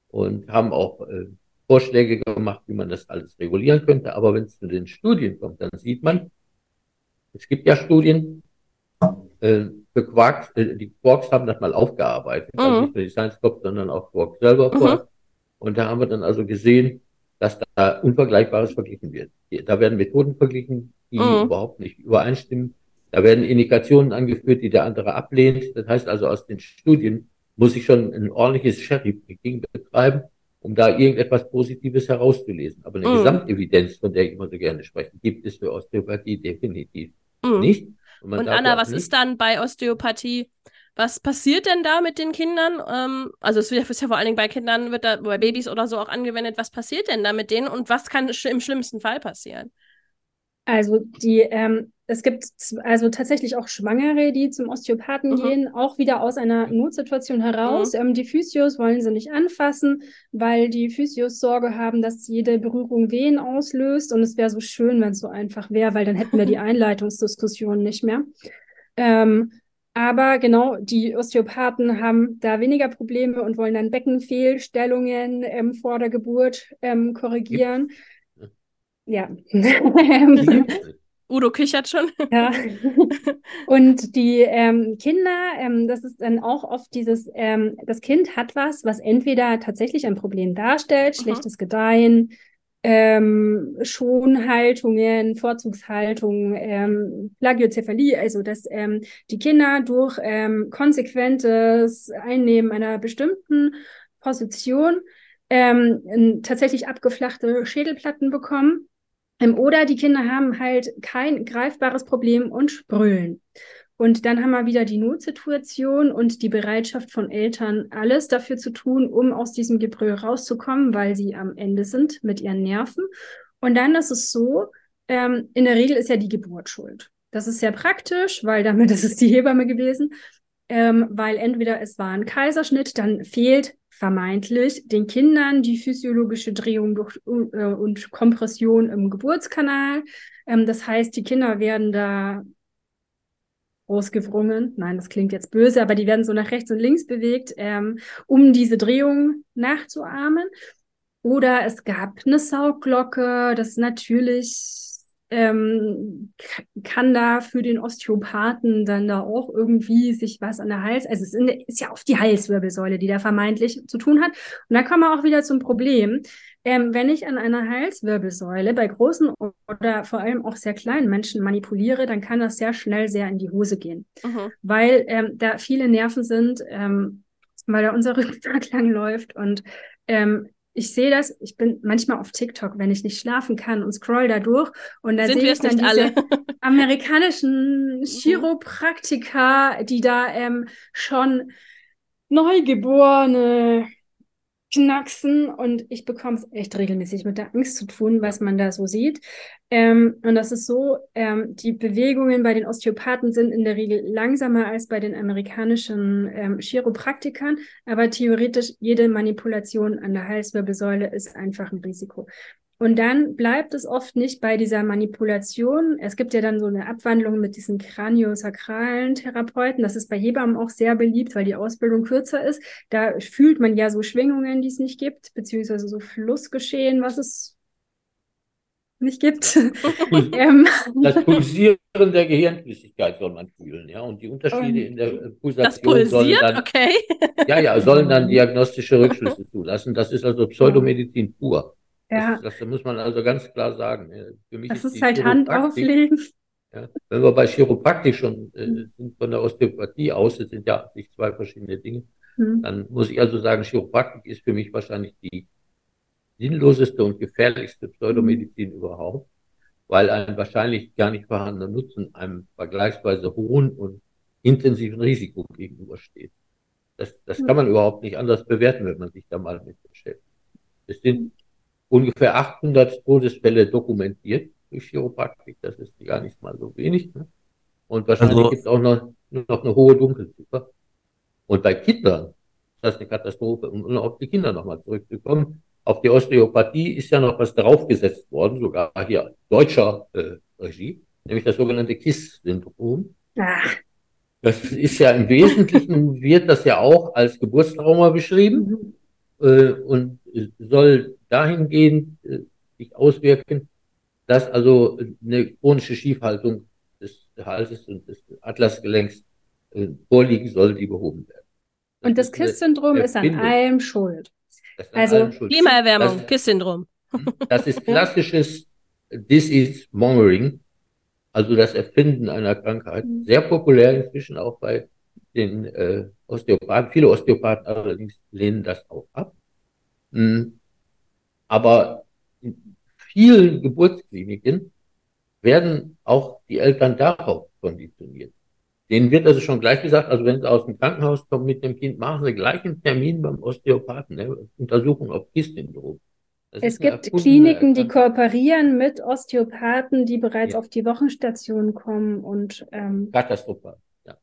und haben auch äh, Vorschläge gemacht, wie man das alles regulieren könnte. Aber wenn es zu den Studien kommt, dann sieht man, es gibt ja Studien, äh, für Quarks, äh, die Quarks haben das mal aufgearbeitet, also mhm. also nicht nur die Science Cop, sondern auch Quarks selber mhm. Und da haben wir dann also gesehen, dass da Unvergleichbares verglichen wird. Da werden Methoden verglichen, die mhm. überhaupt nicht übereinstimmen. Da werden Indikationen angeführt, die der andere ablehnt. Das heißt also, aus den Studien muss ich schon ein ordentliches Cherry-Picking betreiben, um da irgendetwas Positives herauszulesen. Aber eine mhm. Gesamtevidenz, von der ich immer so gerne spreche, gibt es für Osteopathie definitiv mhm. nicht. Und, Und Anna, was nicht, ist dann bei Osteopathie was passiert denn da mit den Kindern? Ähm, also es ist ja vor allen Dingen bei Kindern, wird da bei Babys oder so auch angewendet. Was passiert denn da mit denen und was kann im schlimmsten Fall passieren? Also die, ähm, es gibt also tatsächlich auch Schwangere, die zum Osteopathen mhm. gehen, auch wieder aus einer Notsituation heraus. Mhm. Ähm, die Physios wollen sie nicht anfassen, weil die Physios Sorge haben, dass jede Berührung Wehen auslöst. Und es wäre so schön, wenn es so einfach wäre, weil dann hätten wir die Einleitungsdiskussion nicht mehr. Ähm, aber genau, die Osteopathen haben da weniger Probleme und wollen dann Beckenfehlstellungen ähm, vor der Geburt ähm, korrigieren. Ja. Udo kichert schon. ja. Und die ähm, Kinder, ähm, das ist dann auch oft dieses, ähm, das Kind hat was, was entweder tatsächlich ein Problem darstellt, mhm. schlechtes Gedeihen, ähm, Schonhaltungen, Vorzugshaltungen, ähm, Plagiozephalie, also dass ähm, die Kinder durch konsequentes Einnehmen einer bestimmten Position tatsächlich abgeflachte Schädelplatten bekommen. Ähm, oder die Kinder haben halt kein greifbares Problem und spröhlen. Und dann haben wir wieder die Notsituation und die Bereitschaft von Eltern, alles dafür zu tun, um aus diesem Gebrüll rauszukommen, weil sie am Ende sind mit ihren Nerven. Und dann ist es so, ähm, in der Regel ist ja die Geburt schuld. Das ist sehr praktisch, weil damit ist es die Hebamme gewesen, ähm, weil entweder es war ein Kaiserschnitt, dann fehlt vermeintlich den Kindern die physiologische Drehung durch, äh, und Kompression im Geburtskanal. Ähm, das heißt, die Kinder werden da ausgewrungen. Nein, das klingt jetzt böse, aber die werden so nach rechts und links bewegt, ähm, um diese Drehung nachzuahmen. Oder es gab eine Saugglocke, das natürlich ähm, kann da für den Osteopathen dann da auch irgendwie sich was an der Hals, also es ist ja oft die Halswirbelsäule, die da vermeintlich zu tun hat. Und da kommen wir auch wieder zum Problem. Ähm, wenn ich an einer Halswirbelsäule bei großen oder vor allem auch sehr kleinen Menschen manipuliere, dann kann das sehr schnell sehr in die Hose gehen, mhm. weil ähm, da viele Nerven sind, ähm, weil da unser Rückenmark lang läuft und ähm, ich sehe das, ich bin manchmal auf TikTok, wenn ich nicht schlafen kann und scroll da durch und da sehe ich dann diese alle. amerikanischen mhm. Chiropraktiker, die da ähm, schon Neugeborene knacksen und ich bekomme es echt regelmäßig mit der Angst zu tun, was man da so sieht. Ähm, und das ist so, ähm, die Bewegungen bei den Osteopathen sind in der Regel langsamer als bei den amerikanischen ähm, Chiropraktikern, aber theoretisch jede Manipulation an der Halswirbelsäule ist einfach ein Risiko. Und dann bleibt es oft nicht bei dieser Manipulation. Es gibt ja dann so eine Abwandlung mit diesen kraniosakralen Therapeuten. Das ist bei Hebammen auch sehr beliebt, weil die Ausbildung kürzer ist. Da fühlt man ja so Schwingungen, die es nicht gibt, beziehungsweise so Flussgeschehen, was es nicht gibt. Ähm, das Pulsieren der Gehirnflüssigkeit soll man fühlen, ja. Und die Unterschiede in der Pulsation das pulsiert? sollen dann, okay. ja, ja, sollen dann diagnostische Rückschlüsse zulassen. Das ist also Pseudomedizin pur. Ja. Das, das, muss man also ganz klar sagen. Für mich das ist, ist halt Hand auflegen. Ja, wenn wir bei Chiropraktik schon äh, hm. sind von der Osteopathie aus, es sind ja sich zwei verschiedene Dinge, mhm. dann muss ich also sagen, Chiropraktik ist für mich wahrscheinlich die sinnloseste und gefährlichste Pseudomedizin mhm. überhaupt, weil ein wahrscheinlich gar nicht vorhandener Nutzen einem vergleichsweise hohen und intensiven Risiko gegenübersteht. Das, das kann man überhaupt nicht anders bewerten, wenn man sich da mal mit beschäftigt. Es sind ungefähr 800 Todesfälle dokumentiert durch Chiropraktik. Das ist gar nicht mal so wenig. Ne? Und wahrscheinlich also, gibt es auch noch, noch eine hohe Dunkelziffer. Und bei Kindern ist das eine Katastrophe. Um auf die Kinder nochmal zurückzukommen. Auf die Osteopathie ist ja noch was draufgesetzt worden, sogar hier deutscher äh, Regie, nämlich das sogenannte KISS-Syndrom. Das ist ja im Wesentlichen, wird das ja auch als Geburtstrauma beschrieben mhm. äh, und soll dahingehend äh, sich auswirken, dass also eine chronische Schiefhaltung des Halses und des Atlasgelenks äh, vorliegen soll, die behoben werden. Das und das KISS-Syndrom ist an allem schuld. also allem schuld. Klimaerwärmung, KISS-Syndrom. Das ist klassisches Disease-Mongering, also das Erfinden einer Krankheit. Mhm. Sehr populär inzwischen auch bei den äh, Osteopathen. Viele Osteopathen allerdings lehnen das auch ab. Mhm. Aber in vielen Geburtskliniken werden auch die Eltern darauf konditioniert. Denen wird also schon gleich gesagt, also wenn sie aus dem Krankenhaus kommen mit dem Kind, machen sie gleich einen Termin beim Osteopathen, ne? Untersuchung auf KISS-Syndrom. Es gibt Kliniken, die kooperieren mit Osteopathen, die bereits ja. auf die Wochenstation kommen und ähm, katastrophal, ja.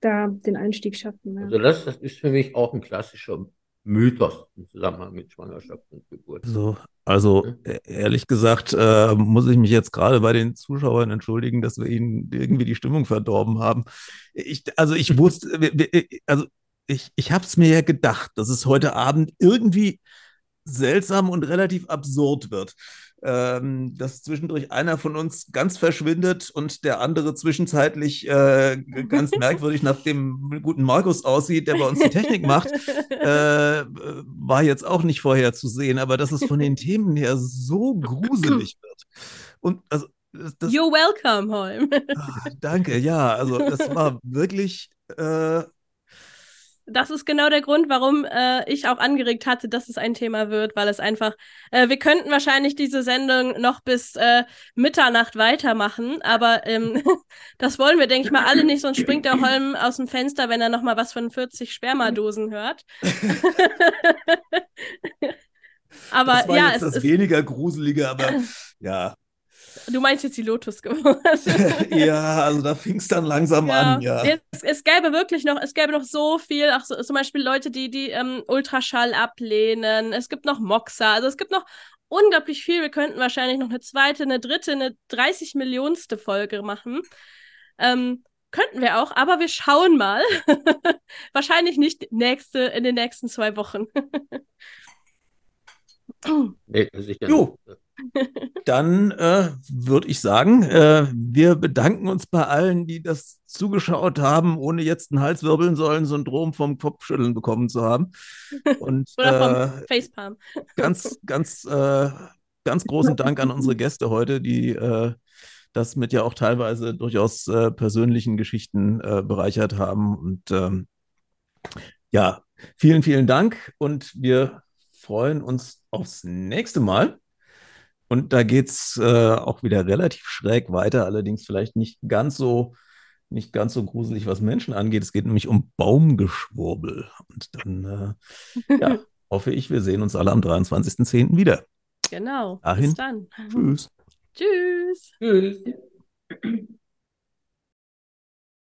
da den Einstieg schaffen. Ja. Also das, das ist für mich auch ein klassischer Mythos im Zusammenhang mit Schwangerschaft und Geburt. So, also e-, ehrlich gesagt, äh, muss ich mich jetzt gerade bei den Zuschauern entschuldigen, dass wir ihnen irgendwie die Stimmung verdorben haben. Ich, also ich wusste, also ich, ich habe es mir ja gedacht, dass es heute Abend irgendwie seltsam und relativ absurd wird. Ähm, dass zwischendurch einer von uns ganz verschwindet und der andere zwischenzeitlich äh, ganz merkwürdig nach dem guten Markus aussieht, der bei uns die Technik macht, äh, war jetzt auch nicht vorherzusehen, aber dass es von den Themen her so gruselig wird. Und also das, You're welcome, Holm. Ach, danke, ja, also das war wirklich äh, das ist genau der Grund, warum äh, ich auch angeregt hatte, dass es ein Thema wird, weil es einfach, äh, wir könnten wahrscheinlich diese Sendung noch bis äh, Mitternacht weitermachen, aber ähm, das wollen wir, denke ich mal, alle nicht, sonst springt der Holm aus dem Fenster, wenn er noch mal was von 40 Spermadosen hört. aber das war ja, jetzt es das ist weniger gruselige, aber ja. Du meinst jetzt die Lotusgeburt? ja, also da fing es dann langsam ja. an, ja. Es, es, gäbe wirklich noch, es gäbe noch so viel, auch so, zum Beispiel Leute, die, die ähm, Ultraschall ablehnen. Es gibt noch Moxa, also es gibt noch unglaublich viel. Wir könnten wahrscheinlich noch eine zweite, eine dritte, eine 30 Millionste Folge machen. Ähm, könnten wir auch, aber wir schauen mal. wahrscheinlich nicht nächste, in den nächsten zwei Wochen. nee, sicher jo. nicht. Dann äh, würde ich sagen, äh, wir bedanken uns bei allen, die das zugeschaut haben, ohne jetzt ein Halswirbelsäulen-Syndrom vom Kopfschütteln bekommen zu haben. Und, Oder vom äh, Facepalm. Ganz, ganz, äh, ganz großen Dank an unsere Gäste heute, die äh, das mit ja auch teilweise durchaus äh, persönlichen Geschichten bereichert haben. Und ähm, ja, vielen, vielen Dank und wir freuen uns aufs nächste Mal. Und da geht es äh, auch wieder relativ schräg weiter, allerdings vielleicht nicht ganz so, nicht ganz so gruselig, was Menschen angeht. Es geht nämlich um Baumgeschwurbel. Und dann äh, ja, hoffe ich, wir sehen uns alle am 23.10. wieder. Genau. Dahin. Bis dann. Tschüss. Tschüss. Tschüss.